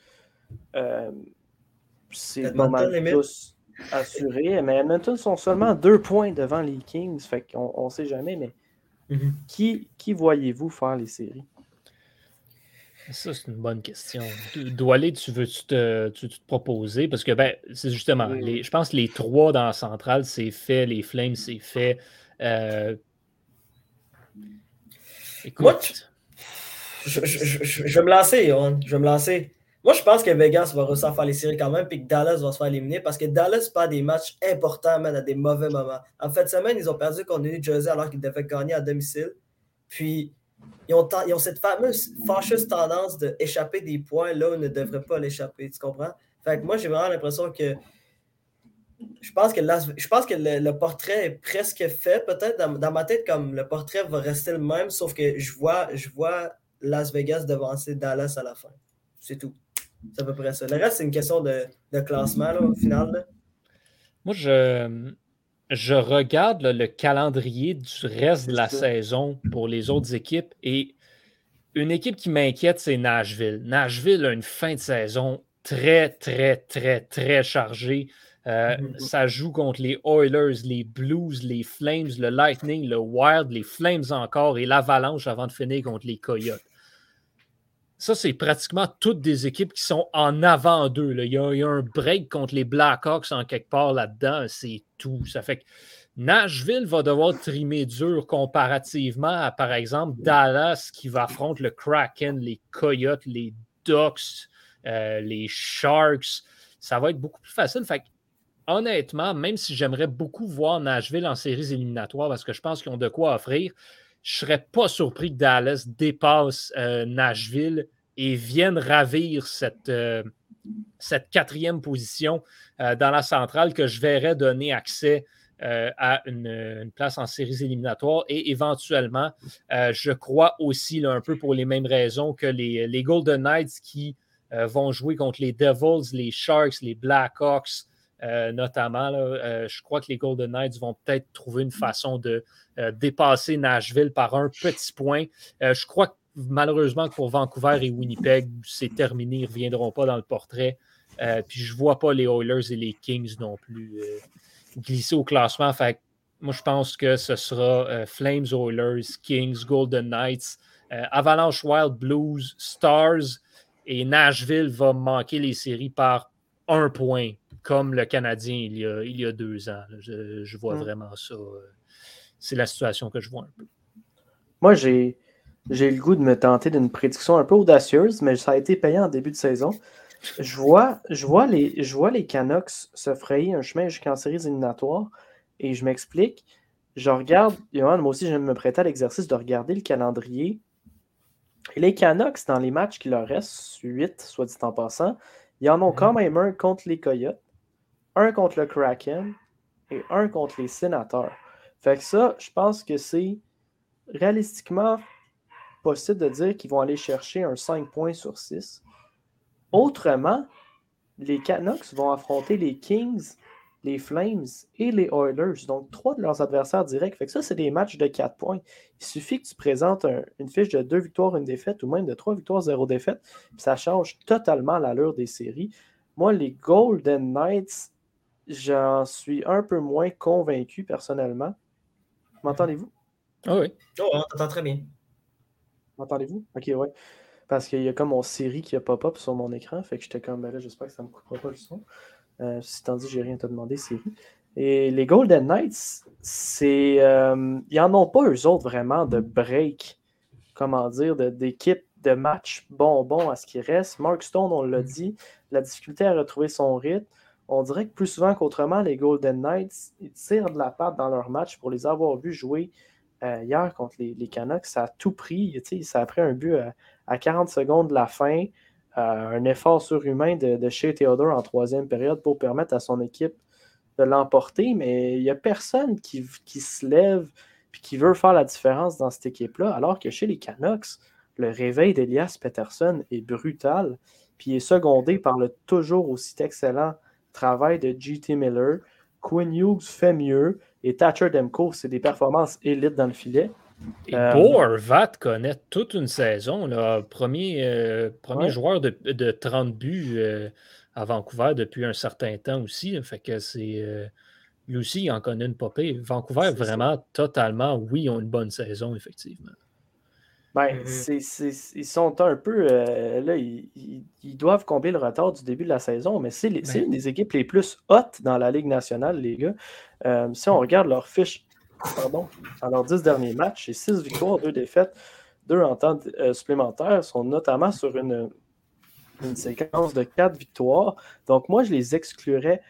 euh, c'est pas mal tous assurés. Mais Edmonton sont seulement deux points devant les Kings. Fait qu'on ne sait jamais, mais Mhm. qui, qui voyez-vous faire les séries? Ça, c'est une bonne question. Doualé, tu veux-tu te, tu veux te proposer? Parce que, ben, c'est justement, Oui. les, je pense que les trois dans la centrale, c'est fait. Les Flames, c'est fait. Euh, Écoute, Moi, tu- Je, je- je- je- vais me lancer. Je vais me lancer. Moi, je pense que Vegas va réussir faire les séries quand même, puis que Dallas va se faire éliminer parce que Dallas perd des matchs importants, man, à des mauvais moments. En de semaine, ils ont perdu contre New Jersey alors qu'ils devaient gagner à domicile. Puis, ils ont, cette fameuse fâcheuse tendance d'échapper des points là où ils ne devraient pas l'échapper. Tu comprends? Fait que moi, j'ai vraiment l'impression que. Je pense que, je pense que le, le portrait est presque fait. Peut-être dans, dans ma tête, comme le portrait va rester le même, sauf que je vois, je vois Las Vegas devancer Dallas à la fin. C'est tout. C'est à peu près ça. Le reste, c'est une question de, de classement là, au final. là. moi, je, je regarde là, le calendrier du reste de la ça. saison pour les autres équipes et une équipe qui m'inquiète, c'est Nashville. Nashville a une fin de saison très, très, très, très chargée. Euh, Mhm. Ça joue contre les Oilers, les Blues, les Flames, le Lightning, le Wild, les Flames encore et l'Avalanche avant de finir contre les Coyotes. Ça, c'est pratiquement toutes des équipes qui sont en avant d'eux. là. Il y, a, il y a un break contre les Blackhawks en quelque part là-dedans. C'est tout. Ça fait que Nashville va devoir trimer dur comparativement à, par exemple, Dallas qui va affronter le Kraken, les Coyotes, les Ducks, euh, les Sharks. Ça va être beaucoup plus facile. Fait que, honnêtement, même si j'aimerais beaucoup voir Nashville en séries éliminatoires parce que je pense qu'ils ont de quoi offrir, je ne serais pas surpris que Dallas dépasse euh, Nashville et vienne ravir cette, euh, cette quatrième position euh, dans la centrale que je verrais donner accès à une, place en séries éliminatoires et éventuellement, je crois aussi, un peu pour les mêmes raisons que les, les Golden Knights qui vont jouer contre les Devils, les Sharks, les Blackhawks, euh, notamment. euh, je crois que les Golden Knights vont peut-être trouver une façon de euh, dépasser Nashville par un petit point. Je crois que malheureusement pour Vancouver et Winnipeg, c'est terminé, ils ne reviendront pas dans le portrait. Puis je ne vois pas les Oilers et les Kings non plus glisser au classement. Moi, je pense que ce sera Flames, Oilers, Kings, Golden Knights, Avalanche Wild, Blues, Stars et Nashville va manquer les séries par un point, comme le Canadien il y a, il y a deux ans. là. Je, je vois Mm. vraiment ça. euh, C'est la situation que je vois un peu. Moi, j'ai, j'ai le goût de me tenter d'une prédiction un peu audacieuse, mais ça a été payant en début de saison. Je vois, je vois, les, je vois les Canucks se frayer un chemin jusqu'en séries éliminatoires et je m'explique. Je regarde, Johan, moi aussi, je me prêter à l'exercice de regarder le calendrier. Et les Canucks, dans les matchs qui leur restent, 8, soit dit en passant, ils en ont quand même un contre les Coyotes, un contre le Kraken et un contre les Sénateurs. Fait que ça, je pense que c'est réalistiquement possible de dire qu'ils vont aller chercher un 5 points sur 6. Autrement, les Canucks vont affronter les Kings, les Flames et les Oilers. Donc, trois de leurs adversaires directs. Fait que ça, c'est des matchs de 4 points. Il suffit que tu présentes un- une fiche de 2 victoires, une défaite, ou même de 3 victoires, 0 défaite. ça change totalement l'allure des séries. Moi, les Golden Knights, j'en suis un peu moins convaincu personnellement. M'entendez-vous? Ah oui. Oh, on t'entend très bien. M'entendez-vous? Ok, ouais. Parce qu'il y a comme mon série qui a pop-up sur mon écran. Fait que j'étais comme, ben là, j'espère que ça ne me coupera pas le son. Euh, si t'en dis, j'ai rien à te demander, série. Et les Golden Knights, c'est. euh, ils n'en ont pas, eux autres, vraiment, de break, comment dire, de- d'équipe, de matchs bonbons à ce qui reste. Mark Stone, on l'a Mm. dit, la difficulté à retrouver son rythme. On dirait que plus souvent qu'autrement, les Golden Knights tirent de la patte dans leur match pour les avoir vus jouer euh, hier contre les, Canucks. Ça a tout pris. Ça a pris un but à, à 40 secondes de la fin, euh, un effort surhumain de, chez Theodore en troisième période pour permettre à son équipe de l'emporter, mais il n'y a personne qui, se lève et qui veut faire la différence dans cette équipe-là, alors que chez les Canucks, le réveil d'Elias Peterson est brutal, puis est secondé par le toujours aussi excellent travail de JT Miller. Quinn Hughes fait mieux, et Thatcher Demko, c'est des performances élites dans le filet. Et Euh, Bo Horvat connaît toute une saison. Là. Premier, euh, premier Ouais. joueur de, de 30 buts euh, à Vancouver depuis un certain temps aussi. Fait que c'est. euh, lui aussi, il en connaît une popée. Vancouver, ça. vraiment, totalement, oui, ils ont une bonne saison, effectivement. Ben, Mhm. c'est- ils sont un peu. euh, là, ils, ils- ils doivent combler le retard du début de la saison, mais c'est Ben. une des équipes les plus hautes dans la Ligue nationale, les gars. Euh, si on regarde leur fiche pardon, dans leurs 10 derniers matchs, c'est 6 victoires, 2 défaites, 2 en temps euh, supplémentaire, sont notamment sur une, une séquence de 4 victoires. Donc, moi, je les exclurais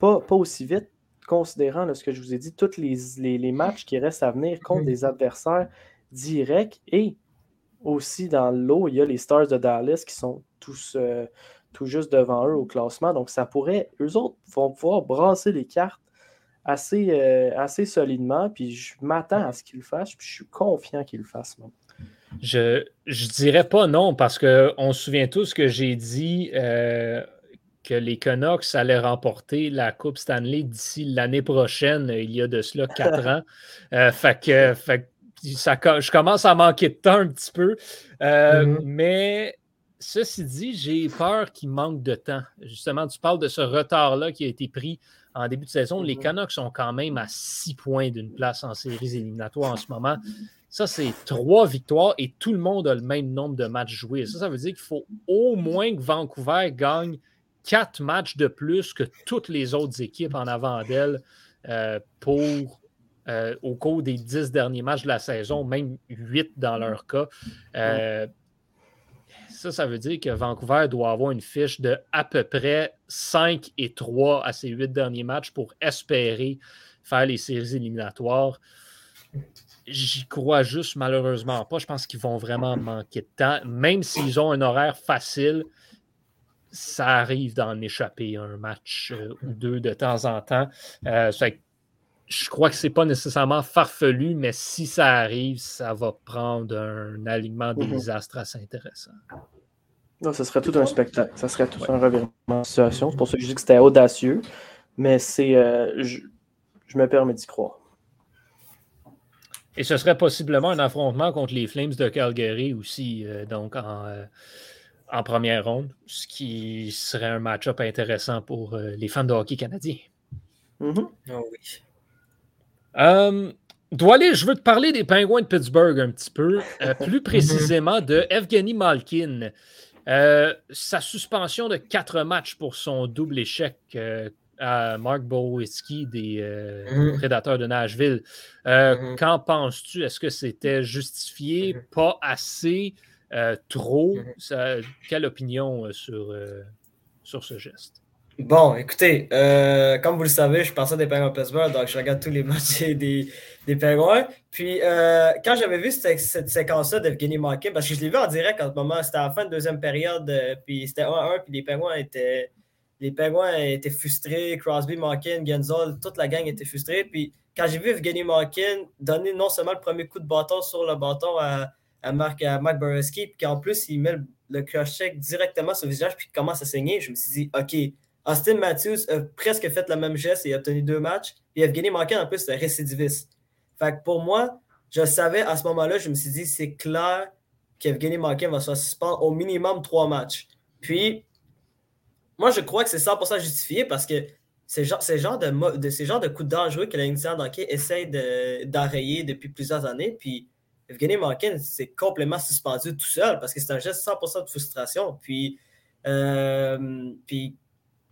pas, pas aussi vite, considérant là, ce que je vous ai dit, tous les, les- les matchs qui restent à venir contre Mhm. des adversaires directs et aussi dans l'eau, il y a les Stars de Dallas qui sont tous euh, tout juste devant eux au classement. Donc, ça pourrait, eux autres vont pouvoir brasser les cartes assez, euh, assez solidement. Puis, je m'attends à ce qu'ils le fassent. Puis, je suis confiant qu'ils le fassent. Je, je dirais pas non, parce qu'on se souvient tous que j'ai dit euh, que les Canucks allaient remporter la Coupe Stanley d'ici l'année prochaine, il y a de cela quatre *laughs* ans. Euh, fait que, fait que ça, je commence à manquer de temps un petit peu. Euh, Mhm. Mais ceci dit, j'ai peur qu'il manque de temps. Justement, tu parles de ce retard-là qui a été pris en début de saison. Les Mhm. Canucks sont quand même à six points d'une place en séries éliminatoires en ce moment. Ça, c'est trois victoires et tout le monde a le même nombre de matchs joués. Ça, ça veut dire qu'il faut au moins que Vancouver gagne quatre matchs de plus que toutes les autres équipes en avant d'elle euh, pour, euh, au cours des dix derniers matchs de la saison, même huit dans leur cas. Euh, ça, ça veut dire que Vancouver doit avoir une fiche de à peu près 5 et 3 à ces huit derniers matchs pour espérer faire les séries éliminatoires. J'y crois juste malheureusement pas. Je pense qu'ils vont vraiment manquer de temps. Même s'ils ont un horaire facile, ça arrive d'en échapper un match euh, ou deux de temps en temps. Euh, fait que je crois que c'est pas nécessairement farfelu, mais si ça arrive, ça va prendre un alignement des Mhm. astres assez intéressant. Non, ce serait tout un spectacle. Ça serait tout un revirement de situation. C'est pour ça que je dis que c'était audacieux. Mais c'est. euh, je, je me permets d'y croire. Et ce serait possiblement un affrontement contre les Flames de Calgary aussi, euh, donc en, euh, en première ronde, ce qui serait un match-up intéressant pour euh, les fans de hockey canadiens. Mhm. Ah oui. Euh, Doualé, je veux te parler des Penguins de Pittsburgh un petit peu, euh, *laughs* plus précisément de Evgeny Malkin. Euh, sa suspension de quatre matchs pour son double échec euh, à Mark Bowitzki des euh, Mhm. Prédateurs de Nashville. Euh, Mhm. Qu'en penses-tu? Est-ce que c'était justifié? Mhm. Pas assez? Euh, trop? Ça- quelle opinion sur, sur ce geste? Bon, écoutez, euh, comme vous le savez, je suis passé des Penguins de Pittsburgh, donc je regarde tous les *laughs* matchs des, des, Penguins. Puis, euh, quand j'avais vu cette, cette séquence-là d'Evgeny Malkin, parce que je l'ai vu en direct en ce moment, c'était à la fin de deuxième période, euh, puis c'était 1-1, puis les Penguins étaient, les Penguins étaient frustrés, Crosby, Malkin, Genzol, toute la gang était frustrée. Puis, quand j'ai vu Evgeny Malkin donner non seulement le premier coup de bâton sur le bâton à, à Marc, à puis qu'en plus, il met le, le cross-check directement sur le visage, puis qu'il commence à saigner, je me suis dit, OK, Austin Matthews a presque fait le même geste et a obtenu deux matchs. Et Evgeny Malkin, en plus, c'est récidiviste. Fait que pour moi, je savais à ce moment-là, je me suis dit, c'est clair qu'Evgeny Malkin va se suspendre au minimum trois matchs. Puis, moi, je crois que c'est 100% justifié parce que c'est genre, genre de, de, de coups dangereux que la Nintendo d'hockey essaye de- d'enrayer depuis plusieurs années. Puis, Evgeny Malkin s'est complètement suspendu tout seul parce que c'est un geste 100% de frustration. Puis, euh, puis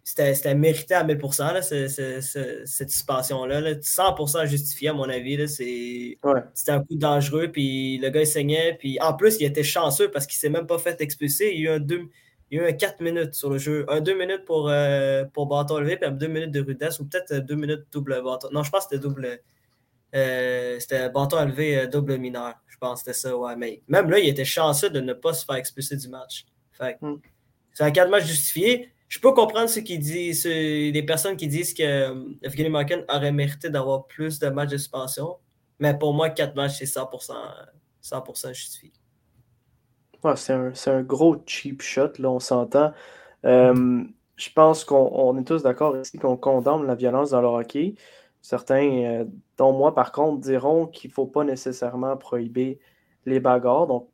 c'était mérité à 1000%, là, cette suspension-là. 100% justifié, à mon avis. C'était un coup dangereux, puis le gars, il saignait. Puis en plus, il était chanceux parce qu'il ne s'est même pas fait expulser. Il y a eu un, deux, il y a eu un 4 minutes sur le jeu. Un 2 minutes pour, euh, pour bâton levé, puis un 2 minutes de rudesse, ou peut-être 2 minutes double bâton. Non, je pense que c'était double. Euh, c'était bâton élevé euh, double mineur. Je pense que c'était ça, ouais. Mais même là, il était chanceux de ne pas se faire expulser du match. Hmm. C'est un 4 match justifié je peux comprendre ce qu'ils disent, les personnes qui disent que euh, Evgeny aurait mérité d'avoir plus de matchs de suspension. Mais pour moi, 4 matchs, c'est 100%, 100 justifié. c'est un, gros cheap shot, là, on s'entend. Euh, je pense qu'on est tous d'accord ici qu'on condamne la violence dans le hockey. Certains, euh, dont moi par contre, diront qu'il ne faut pas nécessairement prohiber les bagarres. Donc,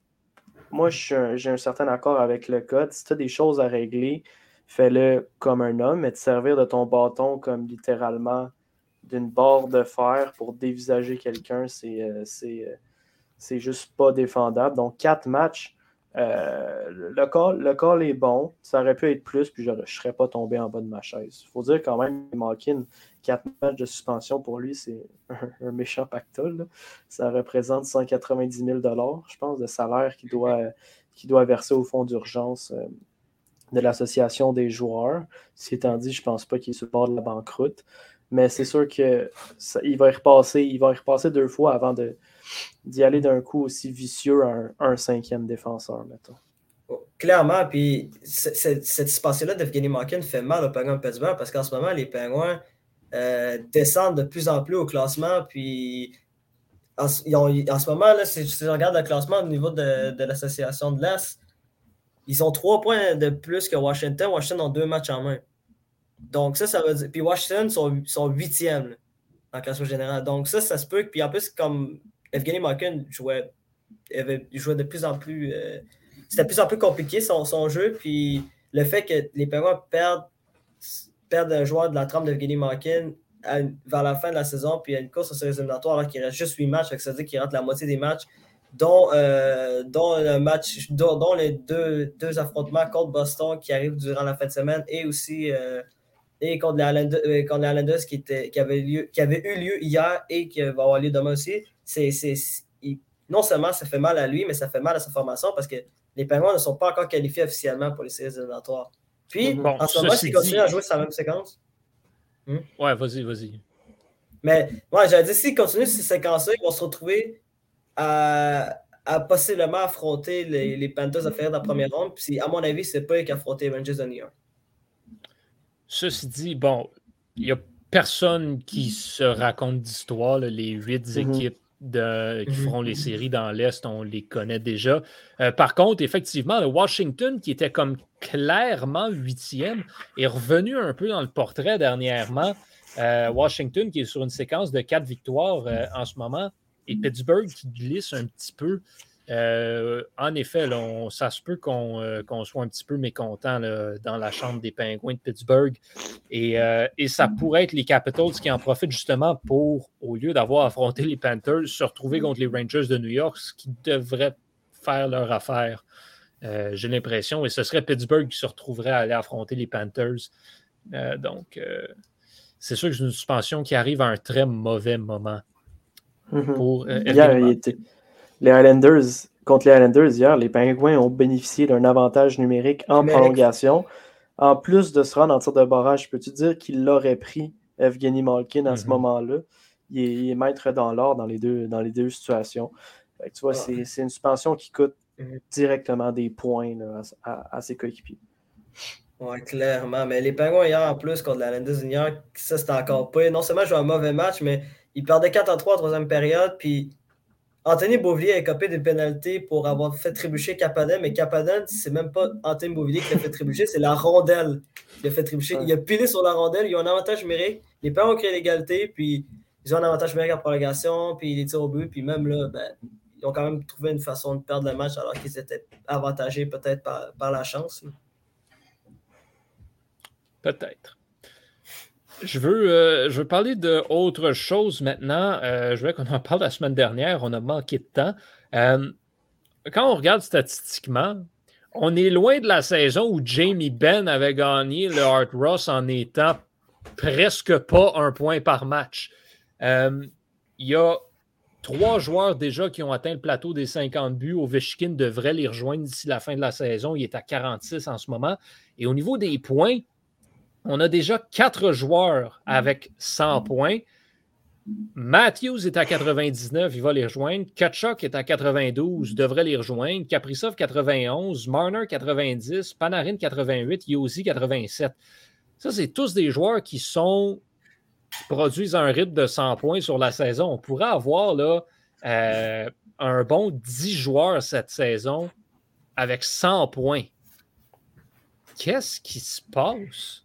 moi, j'ai un certain accord avec le code. Si tu as des choses à régler, fais-le comme un homme, et te servir de ton bâton comme littéralement d'une barre de fer pour dévisager quelqu'un, c'est, euh, euh, c'est, juste pas défendable. Donc, quatre matchs, euh, le, call, le est bon. Ça aurait pu être plus, puis je ne serais pas tombé en bas de ma chaise. Il faut dire quand même, Malkin, quatre matchs de suspension pour lui, c'est *laughs* un, méchant pactole. Ça représente 190 000 je pense, de salaire qu'il doit, qu'il doit verser au fonds d'urgence de l'association des joueurs. Si étant dit, je ne pense pas qu'il est de la banqueroute. Mais c'est sûr qu'il va y repasser, il va repasser deux fois avant d'y aller d'un coup aussi vicieux à un, cinquième défenseur, mettons. Oh, clairement, puis cette suspension-là d'Evgeny Malkin fait mal aux Penguins de Pittsburgh parce qu'en ce moment, les Penguins euh, descendent de plus en plus au classement. Puis en, ce moment, là, si je regarde le classement au niveau de, de l'association de l'Est, ils ont trois points de plus que Washington. Washington ont deux matchs en main. Donc, ça, ça veut dire. Puis Washington sont, huitièmes en classement général. Donc, ça, ça se peut. Puis en plus, comme Evgeny Malkin jouait, jouait de plus en plus. Euh, c'était de plus en plus compliqué son, son, jeu. Puis le fait que les Penguins perdent, perdent un joueur de la trame d'Evgeny Malkin vers la fin de la saison, puis a une course aux séries éliminatoires alors qu'il reste juste huit matchs, ça veut dire qu'il rentre la moitié des matchs dont, euh, dont, le match, dont, les deux, deux, affrontements contre Boston qui arrivent durant la fin de semaine et aussi euh, et contre les Islanders, euh, qui, était, qui, avait lieu, qui avait eu lieu hier et qui va avoir lieu demain aussi. C'est, non seulement ça fait mal à lui, mais ça fait mal à sa formation parce que les Penguins ne sont pas encore qualifiés officiellement pour les séries éliminatoires. Puis, en ce moment, s'ils continuent à jouer sur la même séquence. Hmm? Ouais, vas-y, vas-y. Mais moi, j'avais dit, s'ils continuent ces séquences-là, ils vont se retrouver à, possiblement affronter les, les Panthers à faire dans la première ronde. Puis, à mon avis, c'est pas eux qui affrontent les Rangers de New York. Ceci dit, bon, il n'y a personne qui se raconte d'histoire. Les huit mm-hmm. équipes de, qui mm-hmm. feront les séries dans l'Est, on les connaît déjà. Euh, par contre, effectivement, le Washington, qui était comme clairement huitième, est revenu un peu dans le portrait dernièrement. Euh, Washington, qui est sur une séquence de quatre victoires euh, en ce moment, et Pittsburgh qui glisse un petit peu. Euh, en effet, ça se peut euh, qu'on soit un petit peu mécontent dans la chambre des pingouins de Pittsburgh. Euh, et, ça pourrait être les Capitals qui en profitent justement pour, au lieu d'avoir affronté les Panthers, se retrouver contre les Rangers de New York, ce qui devrait faire leur affaire. J'ai l'impression. Et ce serait Pittsburgh qui se retrouverait à aller affronter les Panthers. donc, c'est sûr que c'est une suspension qui arrive à un très mauvais moment. Mhm. Euh, hier, les Highlanders, contre les Highlanders, hier, les Pingouins ont bénéficié d'un avantage numérique en prolongation. En plus de se rendre en tir de barrage, peux-tu dire qu'il l'aurait pris, Evgeny Malkin, à ce mhm. moment-là? Il est, maître dans l'or dans, les deux, dans les deux situations. tu vois, c'est une suspension qui coûte mhm. directement des points à, ses coéquipiers. Oui, clairement. Mais les Pingouins hier, en plus, contre les Highlanders hier, ça, c'était encore pas. Non seulement joué un mauvais match, mais il perdait 4 à 3 en troisième période, puis Anthony Beauvillier a copé des pénalités pour avoir fait trébucher Capaden, mais Capaden, c'est même pas Anthony Beauvillier qui l'a fait trébucher, c'est la rondelle qui l'a fait trébucher. Il a pilé sur la rondelle, il a un avantage numérique, les Pères ont créé l'égalité, puis ils ont un avantage numérique en prolongation, puis les tirs au but, puis même là, ben, ils ont quand même trouvé une façon de perdre le match alors qu'ils étaient avantagés peut-être par, par la chance. Peut-être. Je veux, euh, je veux parler d'autre chose maintenant. Euh, je veux qu'on en parle la semaine dernière. On a manqué de temps. Euh, quand on regarde statistiquement, on est loin de la saison où Jamie Benn avait gagné le Hart Ross en étant presque pas un point par match. Il y a trois joueurs déjà qui ont atteint le plateau des 50 buts. Ovechkin devrait les rejoindre d'ici la fin de la saison. Il est à 46 en ce moment. Et au niveau des points, on a déjà quatre joueurs avec 100 points. Matthews est à 99, il va les rejoindre. Kachuk est à 92, devrait les rejoindre. Kaprizov 91, Marner 90, Panarin 88, Yosi 87. Ça, c'est tous des joueurs qui sont produisent un rythme de 100 points sur la saison. On pourrait avoir là, euh, un bon 10 joueurs cette saison avec 100 points. Qu'est-ce qui se passe?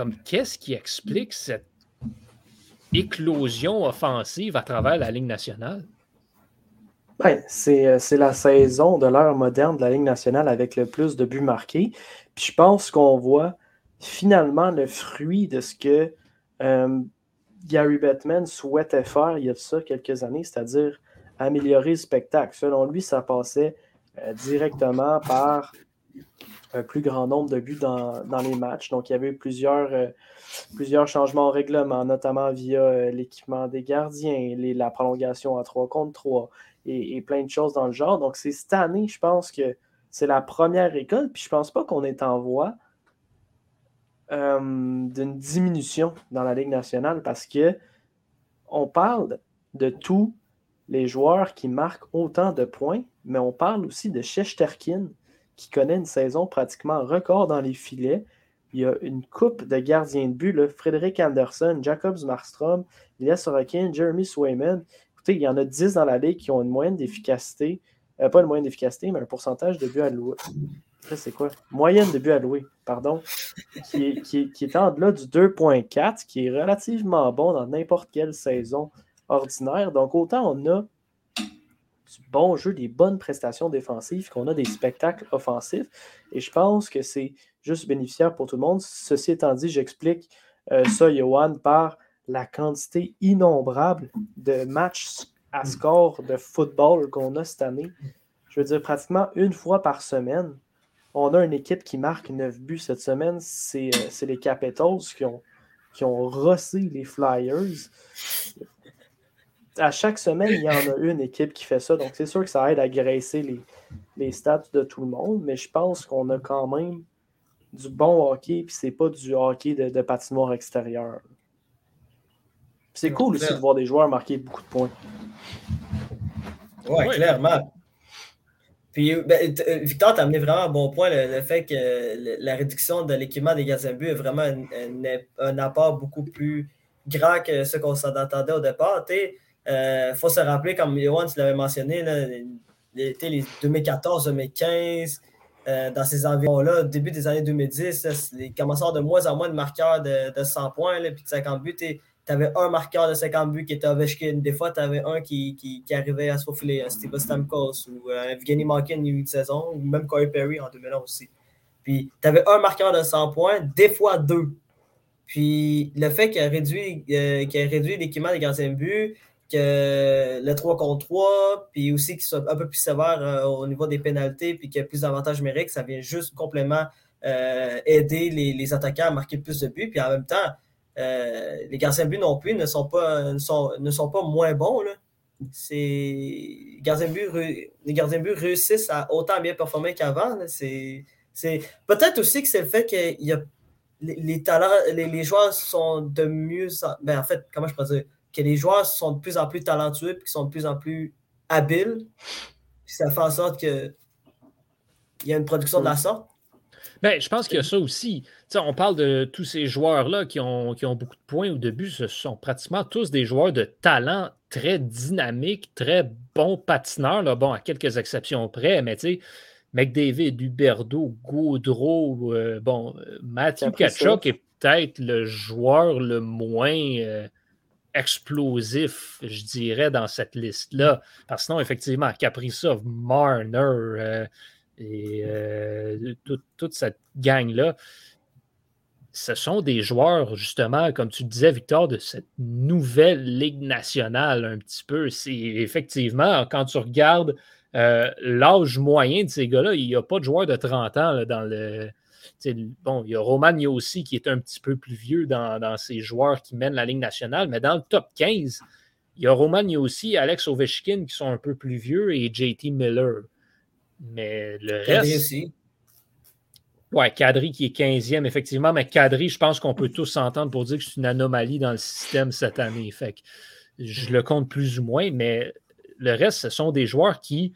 Comme qu'est-ce qui explique cette éclosion offensive à travers la Ligue nationale? Ben, c'est la saison de l'ère moderne de la Ligue nationale avec le plus de buts marqués. Puis je pense qu'on voit finalement le fruit de ce que euh, Gary Bettman souhaitait faire il y a ça quelques années, c'est-à-dire améliorer le spectacle. Selon lui, ça passait euh, directement par un plus grand nombre de buts dans, les matchs. Donc, il y avait plusieurs, euh, plusieurs changements au règlement, notamment via l'équipement des gardiens, la prolongation à 3 contre 3 et, plein de choses dans le genre. Donc, c'est cette année, je pense que c'est la première école, puis je pense pas qu'on est en voie euh, d'une diminution dans la Ligue nationale parce que on parle de tous les joueurs qui marquent autant de points, mais on parle aussi de Shesterkin qui connaît une saison pratiquement record dans les filets. Il y a une coupe de gardiens de but, Frédéric Anderson, Jacobs Markstrom, Elias Sorokin, Jeremy Swayman. Écoutez, il y en a 10 dans la ligue qui ont une moyenne d'efficacité, euh, pas une moyenne d'efficacité, mais un pourcentage de buts alloués, c'est quoi? Moyenne de but alloué, pardon, qui est, qui, est, en delà du 2.4, qui est relativement bon dans n'importe quelle saison ordinaire. Donc, autant on a du bon jeu, des bonnes prestations défensives, qu'on a des spectacles offensifs. Et je pense que c'est juste bénéficiaire pour tout le monde. Ceci étant dit, j'explique euh, ça, Johan, par la quantité innombrable de matchs à score de football qu'on a cette année. Je veux dire, pratiquement une fois par semaine, on a une équipe qui marque 9 buts cette semaine. C'est euh, les Capitals qui ont, qui ont rossé les Flyers. À chaque semaine, il y en a une équipe qui fait ça. Donc, c'est sûr que ça aide à graisser les, les stats de tout le monde. Mais je pense qu'on a quand même du bon hockey. Puis, c'est pas du hockey de, de patinoire extérieur. C'est cool aussi de voir des joueurs marquer beaucoup de points. Oui, clairement. Puis, ben, euh, Victor, tu as amené vraiment un bon point, le, fait que la réduction de l'équipement des gardiens de but est vraiment un, apport beaucoup plus grand que ce qu'on s'en attendait au départ. Il euh, faut se rappeler, comme Johan, tu l'avais mentionné, là, les, 2014-2015, euh, dans ces environs-là, début des années 2010, les commençaient de moins en moins de marqueurs de, 100 points, là, puis de 50 buts tu avais un marqueur de 50 buts qui était Ovechkin. Des fois, tu avais un qui, qui, arrivait à se faufiler, Steve Stamkos ou euh, Evgeny Malkin il y a une saison, ou même Corey Perry en 2011 aussi. Puis, tu avais un marqueur de 100 points, des fois deux. Puis, le fait qu'il a réduit, euh, réduit l'équipement des gardiens de but, que le 3 contre 3, puis aussi qu'il soit un peu plus sévère euh, au niveau des pénalités, puis qu'il y ait plus d'avantages numériques, ça vient juste complètement aider les, les, attaquants à marquer plus de buts. Puis en même temps, euh, les gardiens de but non plus ne sont pas, ne sont, ne sont pas moins bons. Là. Les gardiens, de but, les gardiens but réussissent à autant bien performer qu'avant. Peut-être aussi que c'est le fait que y a, les, talents, les, joueurs sont de mieux. Ben, en fait, comment je peux dire? Que les joueurs sont de plus en plus talentueux et qui sont de plus en plus habiles. ça fait en sorte que il y a une production de la sorte. Ben, je pense qu'il y a ça aussi. on parle de tous ces joueurs-là qui ont, qui ont beaucoup de points au début. Ce sont pratiquement tous des joueurs de talent très dynamiques, très bons patineurs. Là. Bon, à quelques exceptions près, mais tu sais, McDavid, Huberdo, Gaudreau, euh, bon, euh, Matthew Kachuk est peut-être le joueur le moins euh, explosif, je dirais, dans cette liste-là. Parce que sinon, effectivement, Kaprizov, Marner, et euh, toute cette gang-là, ce sont des joueurs, justement, comme tu disais, Victor, de cette nouvelle Ligue nationale, un petit peu. C'est effectivement, quand tu regardes euh, l'âge moyen de ces gars-là, il n'y a pas de joueur de 30 ans dans le. Bon, il y a Roman aussi qui est un petit peu plus vieux dans, ces joueurs qui mènent la Ligue nationale, mais dans le top 15, il y a Roman aussi, Alex Ovechkin qui sont un peu plus vieux et JT Miller. Mais le reste. Aussi. Ouais, Kadri qui est 15e, effectivement, mais Kadri, je pense qu'on peut tous s'entendre pour dire que c'est une anomalie dans le système cette année. Fait que je le compte plus ou moins, mais le reste, ce sont des joueurs qui,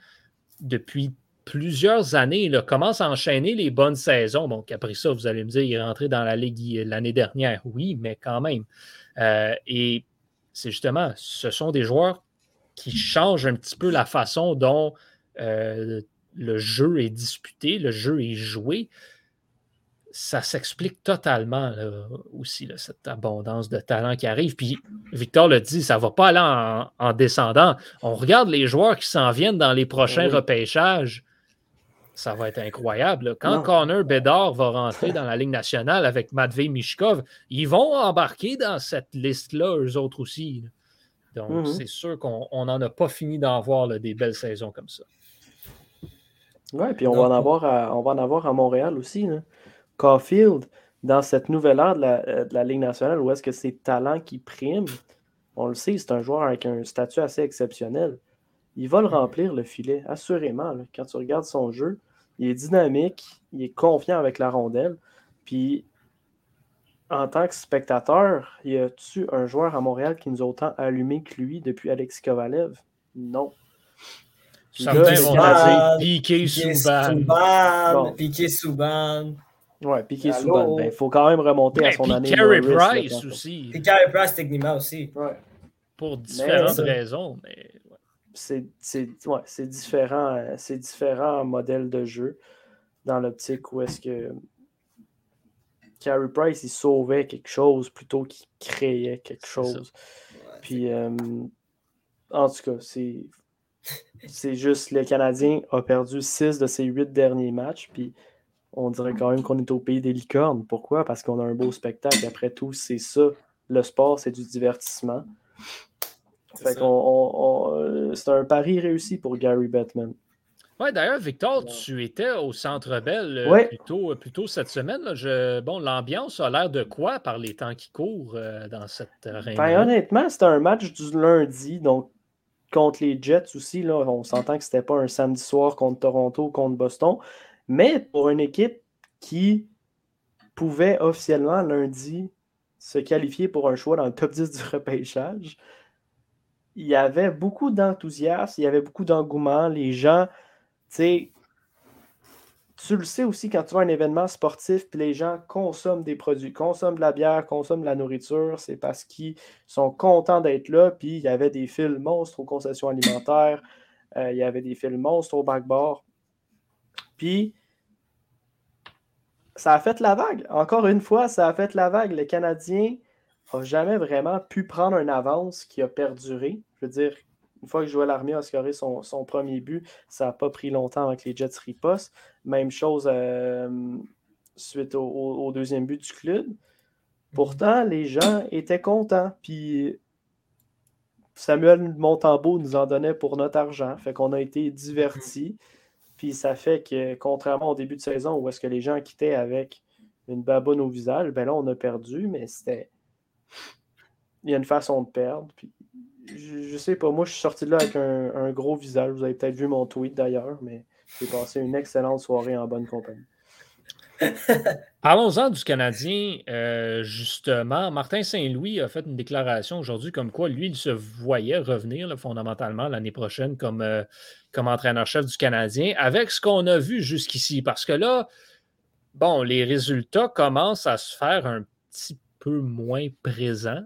depuis plusieurs années, là, commencent à enchaîner les bonnes saisons. Donc, après ça, vous allez me dire, il est rentré dans la Ligue l'année dernière. Oui, mais quand même. Euh, et c'est justement, ce sont des joueurs qui changent un petit peu la façon dont euh, le jeu est disputé, le jeu est joué ça s'explique totalement aussi, cette abondance de talent qui arrive. Puis Victor le dit, ça ne va pas aller en, descendant. On regarde les joueurs qui s'en viennent dans les prochains repêchages. Ça va être incroyable. Quand Connor Bedard va rentrer dans la Ligue nationale avec Matvey Mishkov, ils vont embarquer dans cette liste-là, eux autres aussi. Donc, mm-hmm. c'est sûr qu'on n'en a pas fini d'en voir des belles saisons comme ça. Oui, puis on, va en avoir on va en avoir à Montréal aussi. Là. Caulfield, dans cette nouvelle ère euh, de la, Ligue nationale, où est-ce que c'est talent qui prime, on le sait, c'est un joueur avec un statut assez exceptionnel. Il va le remplir, le filet, assurément. Quand tu regardes son jeu, il est dynamique, il est confiant avec la rondelle. Puis, en tant que spectateur, y a-tu un joueur à Montréal qui nous a autant allumé que lui depuis Alexis Kovalev? Non. Certains vont dire Piqué Souban. Piqué Souban. Ouais, Piqué souvent. Il faut quand même remonter à son année. Carey Price aussi. Et Carey Price techniquement aussi. Ouais. Pour différentes raisons. Mais... C'est ouais, différent, euh, c'est différents modèles de jeu dans l'optique où est-ce que Carey Price il sauvait quelque chose plutôt qu'il créait quelque chose. Puis euh, en tout cas, c'est c'est juste le Canadien a perdu six de ses huit derniers matchs. Puis on dirait quand même qu'on est au pays des licornes. Pourquoi? Parce qu'on a un beau spectacle. Après tout, c'est ça. Le sport, c'est du divertissement. Fait qu'on, c'est un pari réussi pour Gary Bettman. Oui, d'ailleurs, Victor, tu étais au Centre Bell euh, euh, plutôt, cette semaine. bon, l'ambiance a l'air de quoi par les temps qui courent euh, dans cette réunion? Ben, honnêtement, c'était un match du lundi, donc contre les Jets aussi. Là, on s'entend que c'était pas un samedi soir contre Toronto ou contre Boston. Mais pour une équipe qui pouvait officiellement lundi se qualifier pour un choix dans le top 10 du repêchage, il y avait beaucoup d'enthousiasme, il y avait beaucoup d'engouement. Les gens, tu sais, tu le sais aussi quand tu as un événement sportif, puis les gens consomment des produits, consomment de la bière, consomment de la nourriture, c'est parce qu'ils sont contents d'être là. Puis il y avait des fils monstres aux concessions alimentaires, euh, il y avait des fils monstres au backboard. Puis, ça a fait la vague. Encore une fois, ça a fait la vague. Le Canadien n'a jamais vraiment pu prendre une avance qui a perduré. Je veux dire, une fois que Joël Armia a scoré son, premier but, ça n'a pas pris longtemps avec les Jets riposte. Même chose euh, suite au, deuxième but du club. Pourtant, les gens étaient contents. Puis Samuel Montembeau nous en donnait pour notre argent. Fait qu'on a été divertis. Puis ça fait que, contrairement au début de saison où est-ce que les gens quittaient avec une baboune au visage, ben là, on a perdu, mais c'était. Il y a une façon de perdre. Puis je, sais pas, moi, je suis sorti de là avec un, gros visage. Vous avez peut-être vu mon tweet d'ailleurs, mais j'ai passé une excellente soirée en bonne compagnie. *laughs* Parlons-en du Canadien, euh, justement. Martin Saint-Louis a fait une déclaration aujourd'hui comme quoi lui, il se voyait revenir fondamentalement l'année prochaine comme, euh, comme entraîneur-chef du Canadien avec ce qu'on a vu jusqu'ici. Parce que là, bon, les résultats commencent à se faire un petit peu moins présents.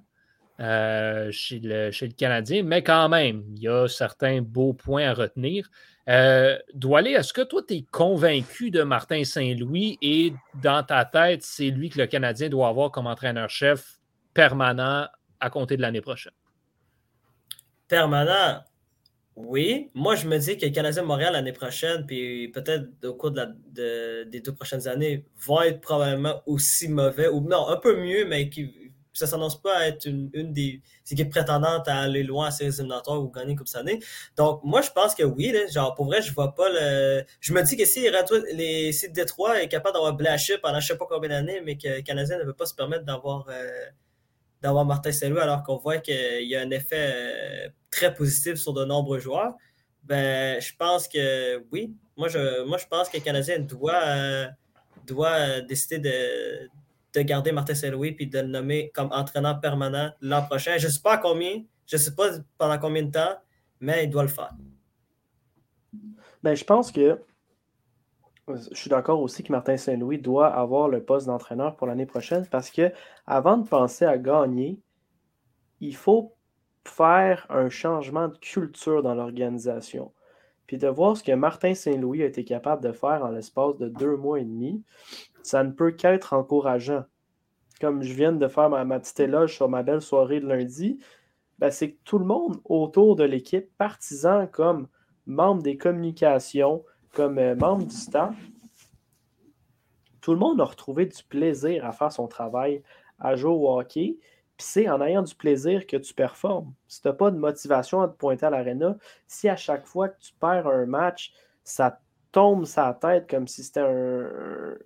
Euh, chez, le, chez, le, Canadien, mais quand même, il y a certains beaux points à retenir. Euh, Doualé, est-ce que toi, tu es convaincu de Martin Saint-Louis et dans ta tête, c'est lui que le Canadien doit avoir comme entraîneur-chef permanent à compter de l'année prochaine? Permanent, oui. Moi, je me dis que le Canadien Montréal l'année prochaine, puis peut-être au cours de des deux prochaines années, va être probablement aussi mauvais, ou non, un peu mieux, mais qui ça ne s'annonce pas à être une, des équipes prétendantes à aller loin à ces éliminatoires ou gagner Coupe année. Donc, moi, je pense que oui. genre, pour vrai, je vois pas le. Je me dis que si, les, si Détroit est capable d'avoir Blanchard pendant je sais pas combien d'années, mais que le Canadien ne veut pas se permettre d'avoir. Euh, d'avoir Martin Saint-Louis alors qu'on voit qu'il y a un effet euh, très positif sur de nombreux joueurs, ben, je pense que oui. Moi, je, moi, je pense que le Canadien doit, euh, doit décider de, de garder Martin Saint-Louis et de le nommer comme entraîneur permanent l'an prochain. Je ne sais pas combien, je ne sais pas pendant combien de temps, mais il doit le faire. Ben, je pense que je suis d'accord aussi que Martin Saint-Louis doit avoir le poste d'entraîneur pour l'année prochaine parce que avant de penser à gagner, il faut faire un changement de culture dans l'organisation. Puis de voir ce que Martin Saint-Louis a été capable de faire en l'espace de deux mois et demi, ça ne peut qu'être encourageant. Comme je viens de faire ma, petite éloge sur ma belle soirée de lundi, ben c'est que tout le monde autour de l'équipe, partisans comme membres des communications, comme euh, membre du staff, tout le monde a retrouvé du plaisir à faire son travail, à jouer au hockey. Puis c'est en ayant du plaisir que tu performes. Si tu n'as pas de motivation à te pointer à l'aréna, si à chaque fois que tu perds un match, ça tombe sa tête comme si c'était un,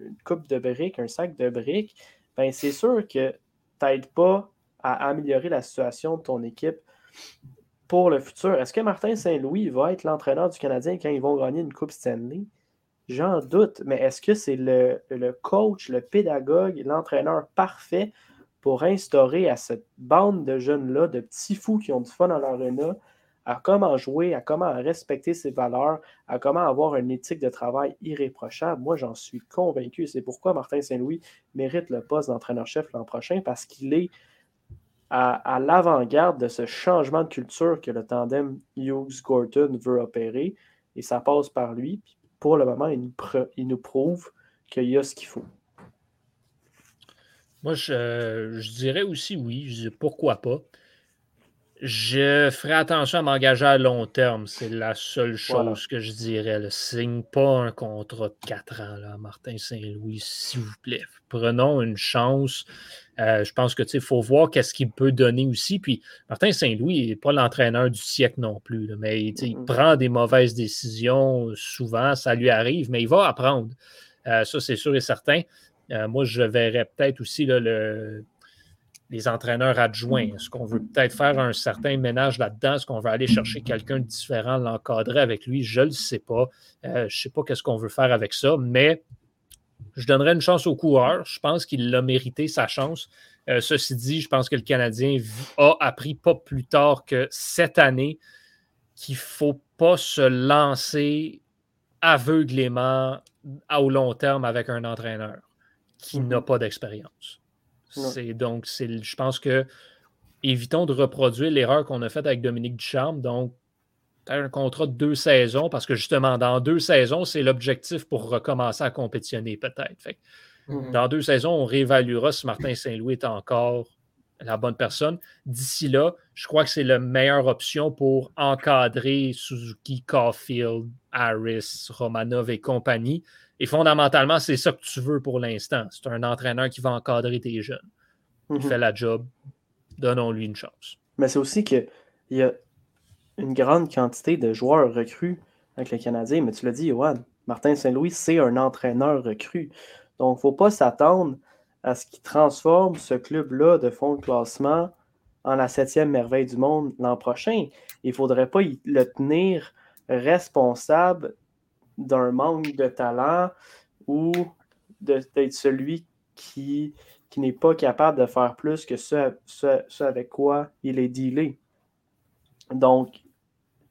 une coupe de briques, un sac de briques, ben c'est sûr que tu n'aides pas à améliorer la situation de ton équipe pour le futur. Est-ce que Martin Saint-Louis va être l'entraîneur du Canadien quand ils vont gagner une Coupe Stanley? J'en doute, mais est-ce que c'est le, coach, le pédagogue, l'entraîneur parfait pour instaurer à cette bande de jeunes-là, de petits fous qui ont du fun dans l'aréna, à comment jouer, à comment respecter ses valeurs, à comment avoir une éthique de travail irréprochable? Moi, j'en suis convaincu. C'est pourquoi Martin Saint-Louis mérite le poste d'entraîneur-chef l'an prochain, parce qu'il est à, l'avant-garde de ce changement de culture que le tandem Hughes-Gorton veut opérer. Et ça passe par lui. pour le moment, il nous, prouve qu'il y a ce qu'il faut. Moi, je, dirais aussi oui. pourquoi pas. Je ferai attention à m'engager à long terme. C'est la seule chose que je dirais. Ne Signe pas un contrat de 4 ans, là, Martin Saint-Louis, s'il vous plaît. Prenons une chance. Euh, je pense que il faut voir qu'est-ce qu'il peut donner aussi. Puis Martin Saint-Louis n'est pas l'entraîneur du siècle non plus, mais il prend des mauvaises décisions souvent, ça lui arrive, mais il va apprendre. Euh, ça, c'est sûr et certain. Euh, moi, je verrais peut-être aussi le, les entraîneurs adjoints. Est-ce qu'on veut peut-être faire un certain ménage là-dedans? Est-ce qu'on veut aller chercher quelqu'un de différent, l'encadrer avec lui? Je ne le sais pas. je ne sais pas qu'est-ce qu'on veut faire avec ça, mais je donnerais une chance au coureur. Je pense qu'il a mérité sa chance. Euh, ceci dit, je pense que le Canadien a appris pas plus tard que cette année qu'il ne faut pas se lancer aveuglément au long terme avec un entraîneur qui n'a mhm. pas d'expérience. C'est donc, je pense que évitons de reproduire l'erreur qu'on a faite avec Dominique Ducharme. Donc, un contrat de deux saisons parce que justement, dans deux saisons, c'est l'objectif pour recommencer à compétitionner peut-être. Mhm. Dans deux saisons, on réévaluera si Martin Saint-Louis est encore la bonne personne. D'ici là, je crois que c'est la meilleure option pour encadrer Suzuki, Caulfield, Harris, Romanov et compagnie. Et fondamentalement, c'est ça que tu veux pour l'instant. C'est un entraîneur qui va encadrer tes jeunes. Il mhm. fait la job. Donnons-lui une chance. Mais c'est aussi qu'il y a une grande quantité de joueurs recrues avec les Canadiens. Mais tu l'as dit, Johan, Martin Saint-Louis, c'est un entraîneur recru. Donc, il ne faut pas s'attendre à ce qu'il transforme ce club-là de fond de classement en la septième merveille du monde l'an prochain. Il ne faudrait pas le tenir responsable d'un manque de talent ou d'être celui qui, qui n'est pas capable de faire plus que ce, ce avec quoi il est dealé. Donc,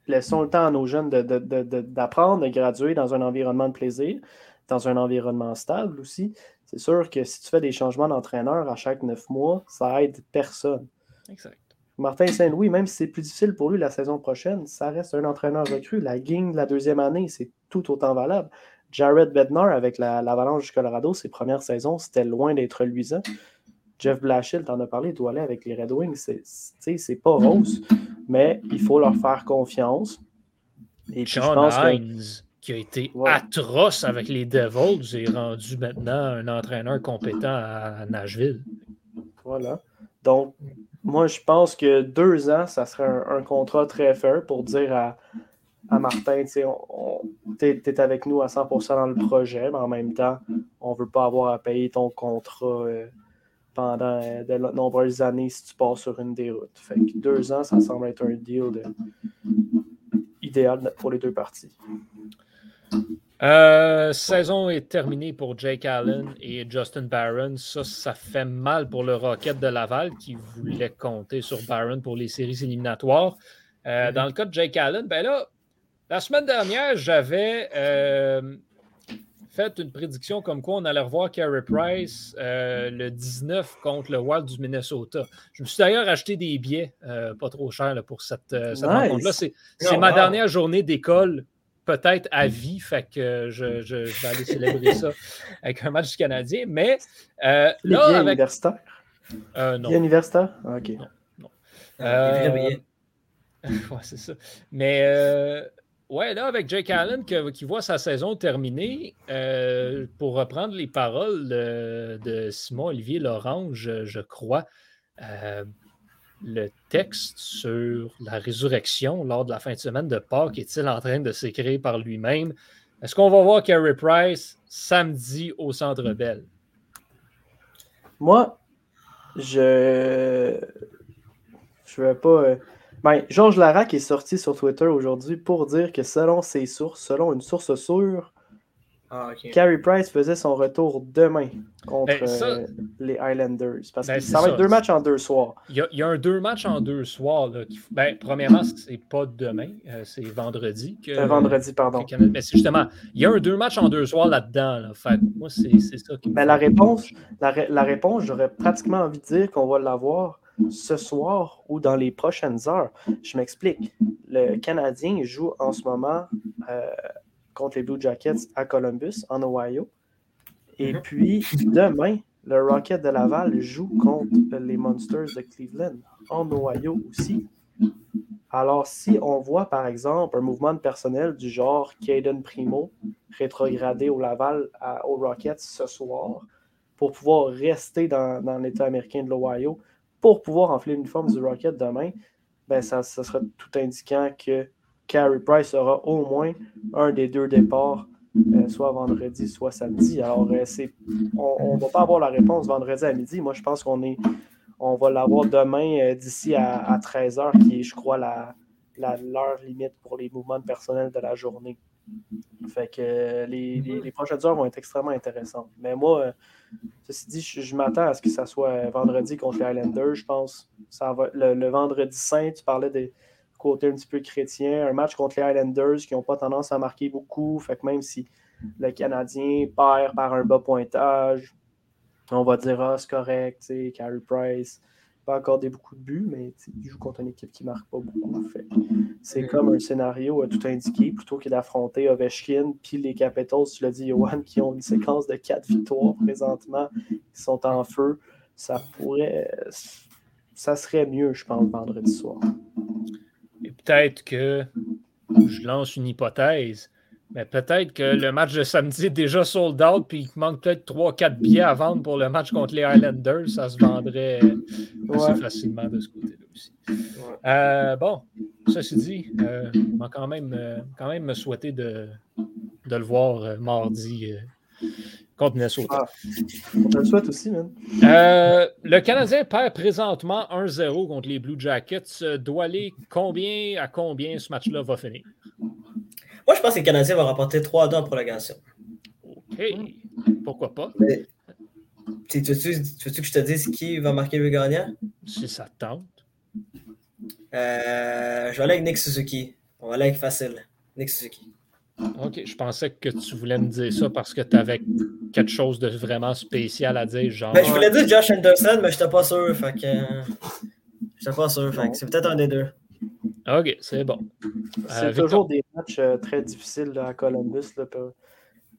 laissons le temps à nos jeunes d'apprendre, de, graduer dans un environnement de plaisir, dans un environnement stable aussi. C'est sûr que si tu fais des changements d'entraîneur à chaque neuf mois, ça aide personne. Exact. Martin Saint-Louis, même si c'est plus difficile pour lui la saison prochaine, ça reste un entraîneur recru. La gang de la deuxième année, c'est tout autant valable. Jared Bednar avec l'Avalanche du Colorado, ses premières saisons, c'était loin d'être luisant. Jeff Blashill, t'en as parlé, doit aller avec les Red Wings. C'est pas rose, mais il faut leur faire confiance. Et John Hines, qui a été atroce avec les Devils, est rendu maintenant un entraîneur compétent à Nashville. Voilà. Donc, moi, je pense que deux ans, ça serait un, un contrat très fair pour dire à, à Martin, tu es, avec nous à 100% dans le projet, mais en même temps, on ne veut pas avoir à payer ton contrat euh, pendant euh, de nombreuses années si tu passes sur une des routes. Deux ans, ça semble être un deal idéal pour les deux parties. Euh, saison est terminée pour Jake Allen et Justin Barron. Ça, ça fait mal pour le Rocket de Laval qui voulait compter sur Barron pour les séries éliminatoires. Dans le cas de Jake Allen, ben là, la semaine dernière, j'avais euh, fait une prédiction comme quoi on allait revoir Carey Price euh, le 19 contre le Wild du Minnesota. Je me suis d'ailleurs acheté des billets euh, pas trop chers pour cette, rencontre-là. C'est oh, ma dernière journée d'école, peut-être à vie, fait que je, vais aller célébrer ça *laughs* avec un match du Canadien. Mais Les là, avec... universitaires? non. universitaire? Ah, ok. Non. non. *laughs* ouais, c'est ça. Mais Ouais, là, avec Jake Allen qui voit sa saison terminée, euh, pour reprendre les paroles de, Simon-Olivier Lorange, je, crois, euh, le texte sur la résurrection lors de la fin de semaine de Pâques est-il en train de s'écrire par lui-même? Est-ce qu'on va voir Carey Price samedi au Centre Bell? Moi, je je vais pas. Euh, ben, Georges Larac est sorti sur Twitter aujourd'hui pour dire que selon ses sources, selon une source sûre, ah, Carey Price faisait son retour demain contre ben, euh, les Highlanders. Parce ben, que ça va être deux matchs en deux soirs. Il y a, un deux matchs en deux soirs. Là, ben, premièrement, c'est pas demain, euh, c'est vendredi. Que, vendredi, pardon. mais c'est justement, il y a un deux matchs en deux soirs là-dedans. Fait, moi, c'est ça qui la réponse, la, la réponse, j'aurais pratiquement envie de dire qu'on va l'avoir ce soir ou dans les prochaines heures. Je m'explique. Le Canadien joue en ce moment euh, contre les Blue Jackets à Columbus, en Ohio. Et mhm. puis, demain, le Rocket de Laval joue contre les Monsters de Cleveland, en Ohio aussi. Alors, si on voit, par exemple, un mouvement de personnel du genre Caden Primo rétrogradé au Laval au Rocket ce soir, pour pouvoir rester dans, dans l'État américain de l'Ohio, pour pouvoir enfler l'uniforme du Rocket demain, ben ça, sera tout indiquant que Carey Price aura au moins un des deux départs, euh, soit vendredi, soit samedi. Alors, euh, on ne va pas avoir la réponse vendredi à midi. Moi, je pense qu'on est on va l'avoir demain euh, d'ici à, 13h, qui est, je crois, la, l'heure limite pour les mouvements de personnel de la journée. Fait que les, les, prochaines heures vont être extrêmement intéressantes. Mais moi, Ceci dit, je, m'attends à ce que ça soit vendredi contre les Highlanders. Je pense le, vendredi saint, tu parlais des côtés un petit peu chrétiens. Un match contre les Highlanders qui n'ont pas tendance à marquer beaucoup. Fait même si le Canadien perd par un bas pointage, on va dire ah, c'est correct, Carey Price pas accordé beaucoup de buts, mais il joue contre une équipe qui ne marque pas beaucoup. C'est comme un scénario à tout indiqué, plutôt que d'affronter Ovechkin puis les Capitals, tu l'as dit, Johan, qui ont une séquence de quatre victoires présentement, qui sont en feu. Ça pourrait. Ça serait mieux, je pense, vendredi soir. Et peut-être que je lance une hypothèse. Mais peut-être que le match de samedi est déjà sold out, puis il manque peut-être 3-4 billets à vendre pour le match contre les Highlanders. Ça se vendrait assez facilement de ce côté-là aussi. Euh, bon, ceci dit, euh, on va quand même, euh, quand même me souhaiter de, de le voir mardi contre Minnesota. Ah, on te le souhaite aussi, même. le Canadien perd présentement 1-0 contre les Blue Jackets. Doit aller combien à combien ce match-là va finir? Moi, je pense que les Canadiens vont remporter 3-2 en prolongation. OK. Pourquoi pas? tu, veux que je te dise qui va marquer le gagnant? Si ça tente. Euh, je vais aller avec Nick Suzuki. On va aller avec facile. Nick Suzuki. OK, je pensais que tu voulais me dire ça parce que tu avais quelque chose de vraiment spécial à dire, genre. Ben, je voulais dire Josh Anderson, mais je n'étais pas sûr. Fait que. Je n'étais pas sûr. Fait c'est peut-être un des deux. OK, c'est bon. C'est euh, toujours des euh, très difficiles à Columbus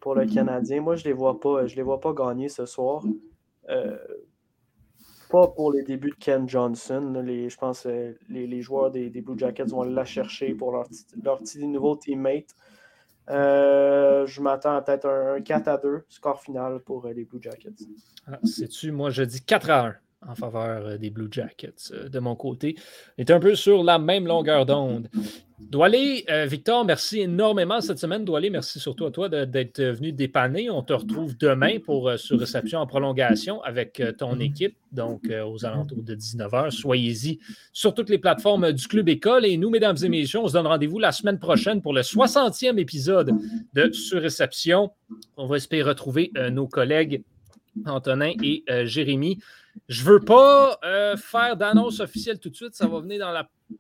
pour, le Canadien. Moi, je ne les, vois pas, je les vois pas gagner ce soir. Euh, pas pour les débuts de Ken Johnson. je pense que les, joueurs des, Blue Jackets vont la chercher pour leur, leur petit nouveau teammate. je m'attends à peut-être un, 4 à 2 score final pour les Blue Jackets. Ah, Sais-tu, moi je dis 4 à 1 en faveur des Blue Jackets de mon côté. On est un peu sur la même longueur d'onde. Doualé, Victor, merci énormément cette semaine. Doualé, merci surtout à toi d'être venu dépanner. On te retrouve demain pour sur réception en prolongation avec ton équipe, donc aux alentours de 19h. Soyez-y sur toutes les plateformes du Club École. Et nous, mesdames et messieurs, on se donne rendez-vous la semaine prochaine pour le 60e épisode de Surréception. On va espérer retrouver nos collègues Antonin et Jérémy. Je ne veux pas euh, faire d'annonce officielle tout de suite, ça va venir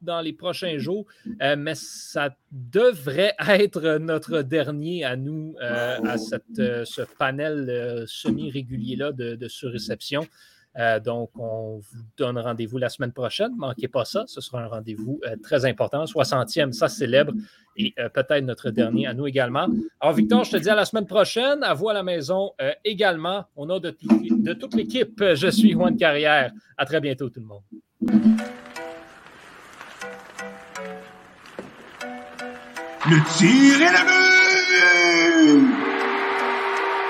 dans, les prochains jours, euh, mais ça devrait être notre dernier à nous, euh, à ce panel semi-régulier-là de, de surréception. Euh, donc, on vous donne rendez-vous la semaine prochaine. Ne manquez pas ça. Ce sera un rendez-vous euh, très important. 60e, ça célèbre. Et euh, peut-être notre dernier à nous également. Alors, Victor, je te dis à la semaine prochaine. À vous à la maison également. Au nom de, de toute l'équipe, je suis Juan Carrière. À très bientôt, tout le monde. Le tir est le but!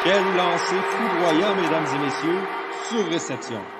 Quel lancer foudroyant, mesdames et messieurs sur réception.